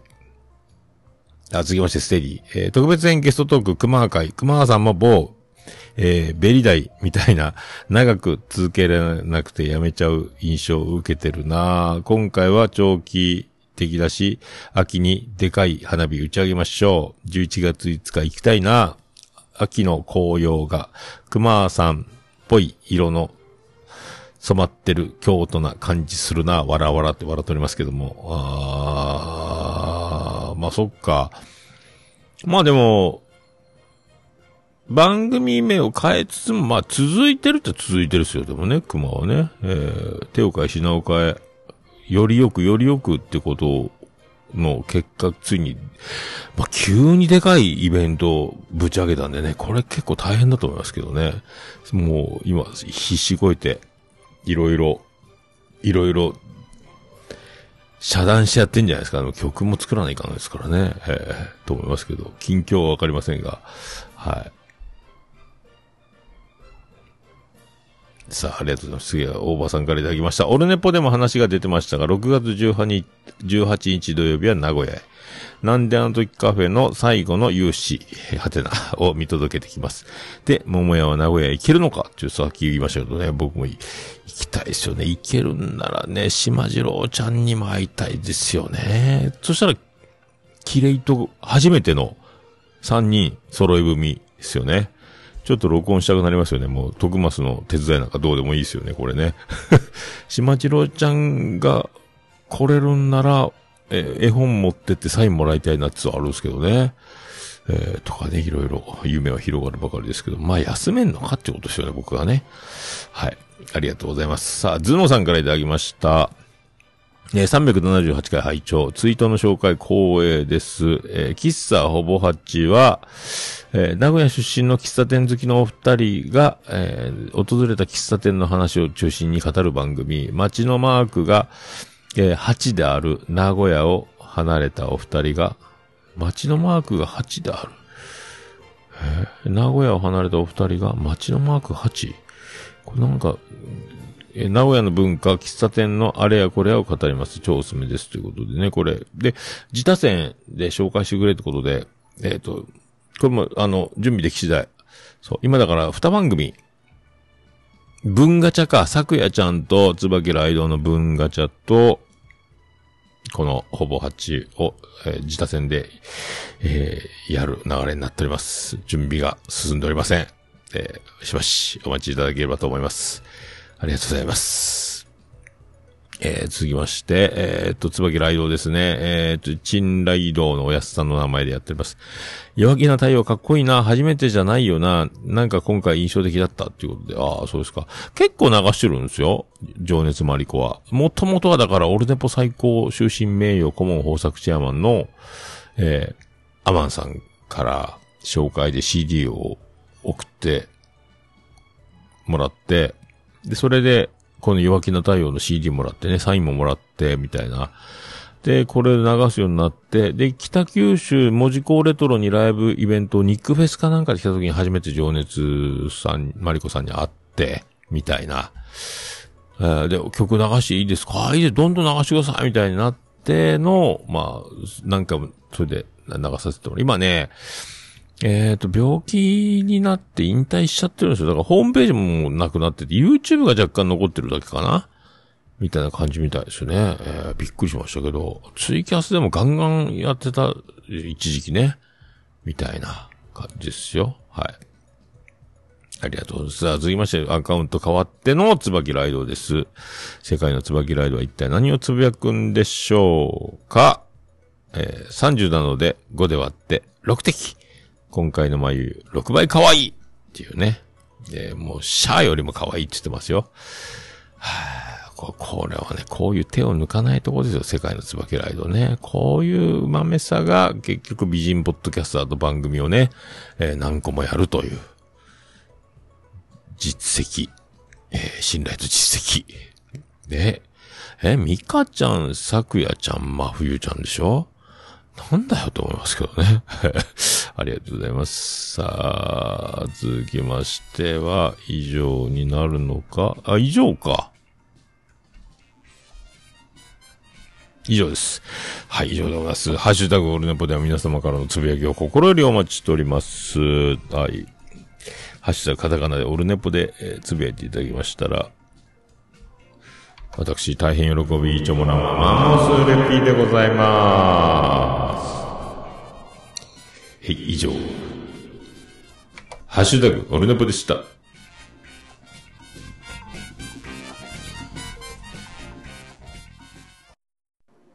あ続きまして、ステディ。えー特別編ゲストトーク、熊川会。熊川さんも某、えーベリダイみたいな、長く続けられなくてやめちゃう印象を受けてるな今回は長期的だし、秋にでかい花火打ち上げましょう。11月5日行きたいな秋の紅葉が、熊さんっぽい色の染まってる京都な感じするな、わらわらって笑っておりますけども。まあそっか。まあでも、番組名を変えつつも、まあ続いてるって続いてるっすよ、でもね、熊はね。えー、手を変え品を変え、よりよくよりよくってことの結果、ついに、まあ急にでかいイベントをぶち上げたんでね、これ結構大変だと思いますけどね。もう今、必死こいて、いろいろ、いろいろ、遮断しちゃってんじゃないですか。あの曲も作らないかんですからね。えーと思いますけど、近況はわかりませんが、はい。さあ、ありがとうございます。次は大場さんからいただきました。オルネポでも話が出てましたが、6月18日 ,18 日土曜日は名古屋へ。なんであの時カフェの最後の勇士、はてな、を見届けてきます。で、桃屋は名古屋へ行けるのか？ちょっとさっき言いましたけどね、僕も行きたいですよね。行けるんならね、島次郎ちゃんにも会いたいですよね。そしたら、キレイと初めての3人揃い踏みですよね。ちょっと録音したくなりますよね。もう、徳松の手伝いなんかどうでもいいですよね、これね。島次郎ちゃんが来れるんなら、え絵本持ってってサインもらいたいなってのあるんですけどね。えーとかね、いろいろ夢は広がるばかりですけど、まあ休めんのかってことですよね、僕はね。はい。ありがとうございます。さあ、ズノさんからいただきました。えー378回拝聴ツイートの紹介光栄です。えー喫茶ほぼ8は、えー名古屋出身の喫茶店好きのお二人が、えー訪れた喫茶店の話を中心に語る番組、街のマークが、えー8である名古屋を離れたお二人が、街のマークが8である？えー名古屋を離れたお二人が街のマーク 8? これなんか、え名古屋の文化、喫茶店のあれやこれやを語ります。超おすすめです。ということでね、これ。で、自他戦で紹介してくれってことで、えっ、と、これも、あの、準備でき次第。そう、今だから、二番組。文ガチャか、昨夜ちゃんと、椿ライドの文ガチャと、この、ほぼ8を、えー自他戦で、えーやる流れになっております。準備が進んでおりません。えーしばしお待ちいただければと思います。ありがとうございます。えー、続きまして、えーっと、椿ライドですね。えーっと、チンライドのおやすさんの名前でやっております。弱気な太陽かっこいいな。初めてじゃないよな。なんか今回印象的だったっていうことで。ああ、そうですか。結構流してるんですよ。情熱マリコは。もともとはだから、オルネポ最高終身名誉顧問豊作チェアマンの、えー、アマンさんから紹介で CD を送ってもらって、で、それで、この弱気な太陽の CD もらってね、サインももらって、みたいな。で、これ流すようになって、で、北九州文字工レトロにライブイベント、ニックフェスかなんかで来た時に初めて情熱さん、マリコさんに会って、みたいな。えーで、曲流していいですか？いいで。どんどん流してくださいみたいになっての、まあ、なんか、それで流させてもらう。今ね、えっ、と、病気になって引退しちゃってるんですよ。だからホームページもなくなってて、YouTube が若干残ってるだけかなみたいな感じみたいですよね。えーびっくりしましたけど、ツイキャスでもガンガンやってた、一時期ね。みたいな感じですよ。はい。ありがとうございます。さあ、続きまして、アカウント変わっての椿ライドです。世界の椿ライドは一体何をつぶやくんでしょうかえー30なので5で割って6滴。今回の眉6倍可愛いっていうね。で、もうシャアよりも可愛いって言ってますよ。はあ、ここれはね、こういう手を抜かないとこですよ、世界の椿ライドね。こういう豆さが結局美人ポッドキャスターと番組をね、えー何個もやるという。実績、えー信頼と実績。で、え、ミカちゃん、さくやちゃん、真冬ちゃんでしょ？なんだよと思いますけどね。ありがとうございます。さあ、続きましては、以上になるのか？あ、以上か。以上です。はい、以上でございます。ハッシュタグオルネポでは皆様からのつぶやきを心よりお待ちしております。はい。ハッシュタグカタカナでオルネポで、えーつぶやいていただきましたら、私、大変喜び、ちょもなマンモスレピーでございます。はい、以上。ハッシュタグオルネポでした。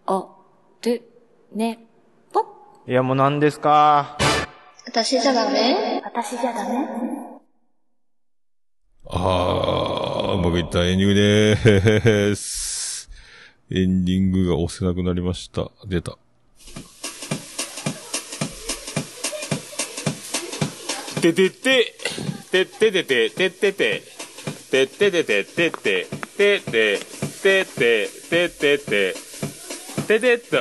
お、る、ね、ぽ。いや、もう何ですか？私じゃダメ？あー、うまくいったエンディングでーす。エンディングが押せなくなりました。出た。ててて、てっててて、てってて、てっててて、てって、てって、てって、てってて、ててっと、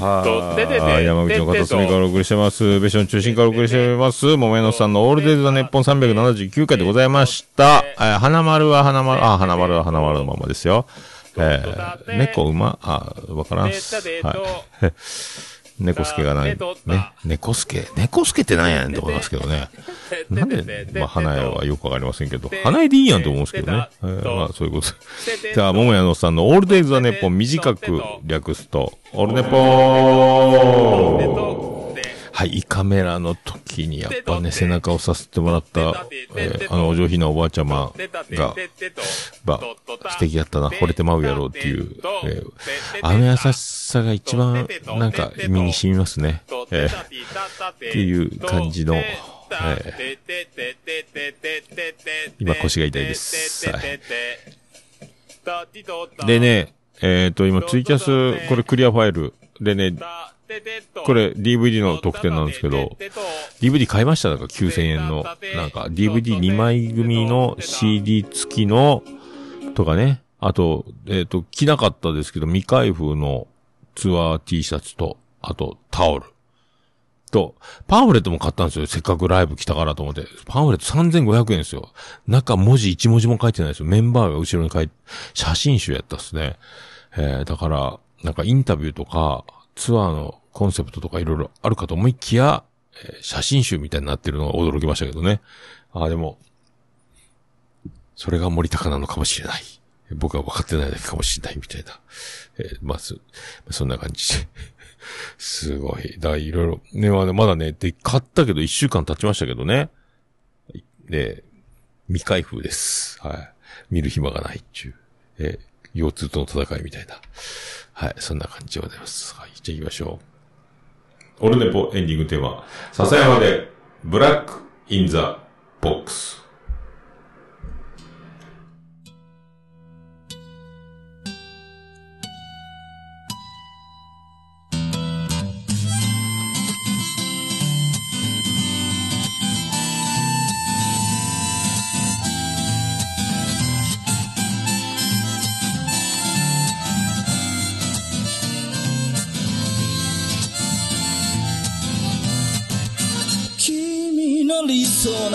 はてててー、山口の片隅からお送りしてます。ベション中心からお送りしてます。桃屋のさんのオールデイズ・ザ・ネッポン379回でございました。えー花丸は花丸、あ、花丸は花丸のままですよ。えー、猫馬？あ、わからんっす。はい。猫助がない。ね。猫助？猫助って何やねんと思いますけどね。なんで、まあ、花屋はよくわかりませんけど、花屋でいいやんと思うんですけどね。えーまあ、そういうこと。じゃあ、桃屋のさんのオールデイズ・ザ・ネッポン短く略すと、オールネポーはい、胃カメラの時にやっぱね、背中をさせてもらった、えーあのお上品なおばあちゃまが、ば、素敵やったな、惚れてまうやろうっていう、えーあの優しさが一番、なんか、身に染みますね。えーっていう感じの、え今腰が痛いですはいーでね、えっ、と、今ツイキャス、これクリアファイル。でね、これ DVD の特典なんですけど、DVD 買いました？なんか9000円の。なんか DVD2 枚組の CD 付きの、とかね。あと、えっ、と、着なかったですけど、未開封のツアー T シャツと、あとタオル。と、パンフレットも買ったんですよ。せっかくライブ来たからと思って。パンフレット3500円ですよ。中文字1文字も書いてないですよ。メンバーが後ろに書いて、写真集やったっすね。えー、だから、なんかインタビューとか、ツアーのコンセプトとかいろいろあるかと思いきや、えー写真集みたいになってるのが驚きましたけどね。ああ、でも、それが森高なのかもしれない。僕は分かってないだけかもしれないみたいな。えーまあ、そ、んな感じで。すごい。だいろいろ、ね、まだまだね、で、買ったけど一週間経ちましたけどね。で、未開封です。はい。見る暇がないっちゅう。え腰痛との戦いみたいな。はい。そんな感じでございます。はい。じゃあ行きましょう。オルネポエンディングテーマ。笹山で、 Black in the Box。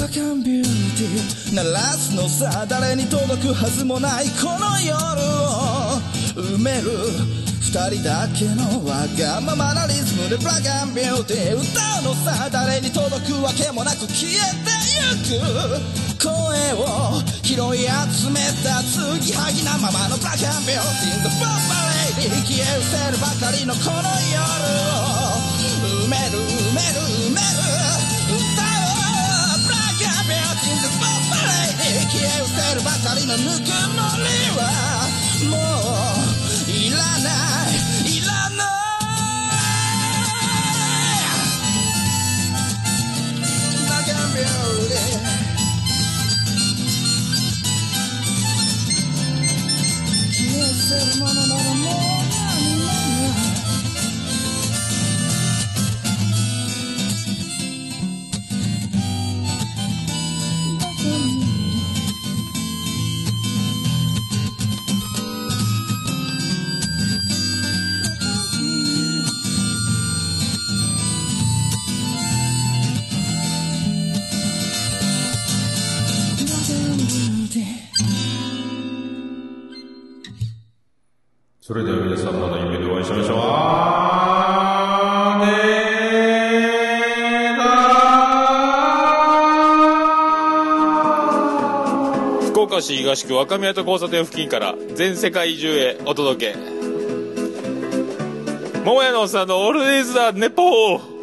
ラックアンビューティー鳴らすのさ誰に届くはずもないこの夜を埋める。二人だけのわがままなリズムでブラックアンビューティー歌うのさ誰に届くわけもなく消えてゆく。声を拾い集めた継ぎはぎなままのブラックアンビューティー The Bomb Lady 消え失せるばかりのこの夜を埋める埋める埋めるえるばかりのぬくもりはもういらないいらないブラックアンビューティー消えるもののそれでは皆さんまた夢でお会いしましょう。あーねー。だ福岡市東区若宮と交差点付近から全世界中へお届け。桃屋のおっさんのオールディーズ・ザ・ネポー。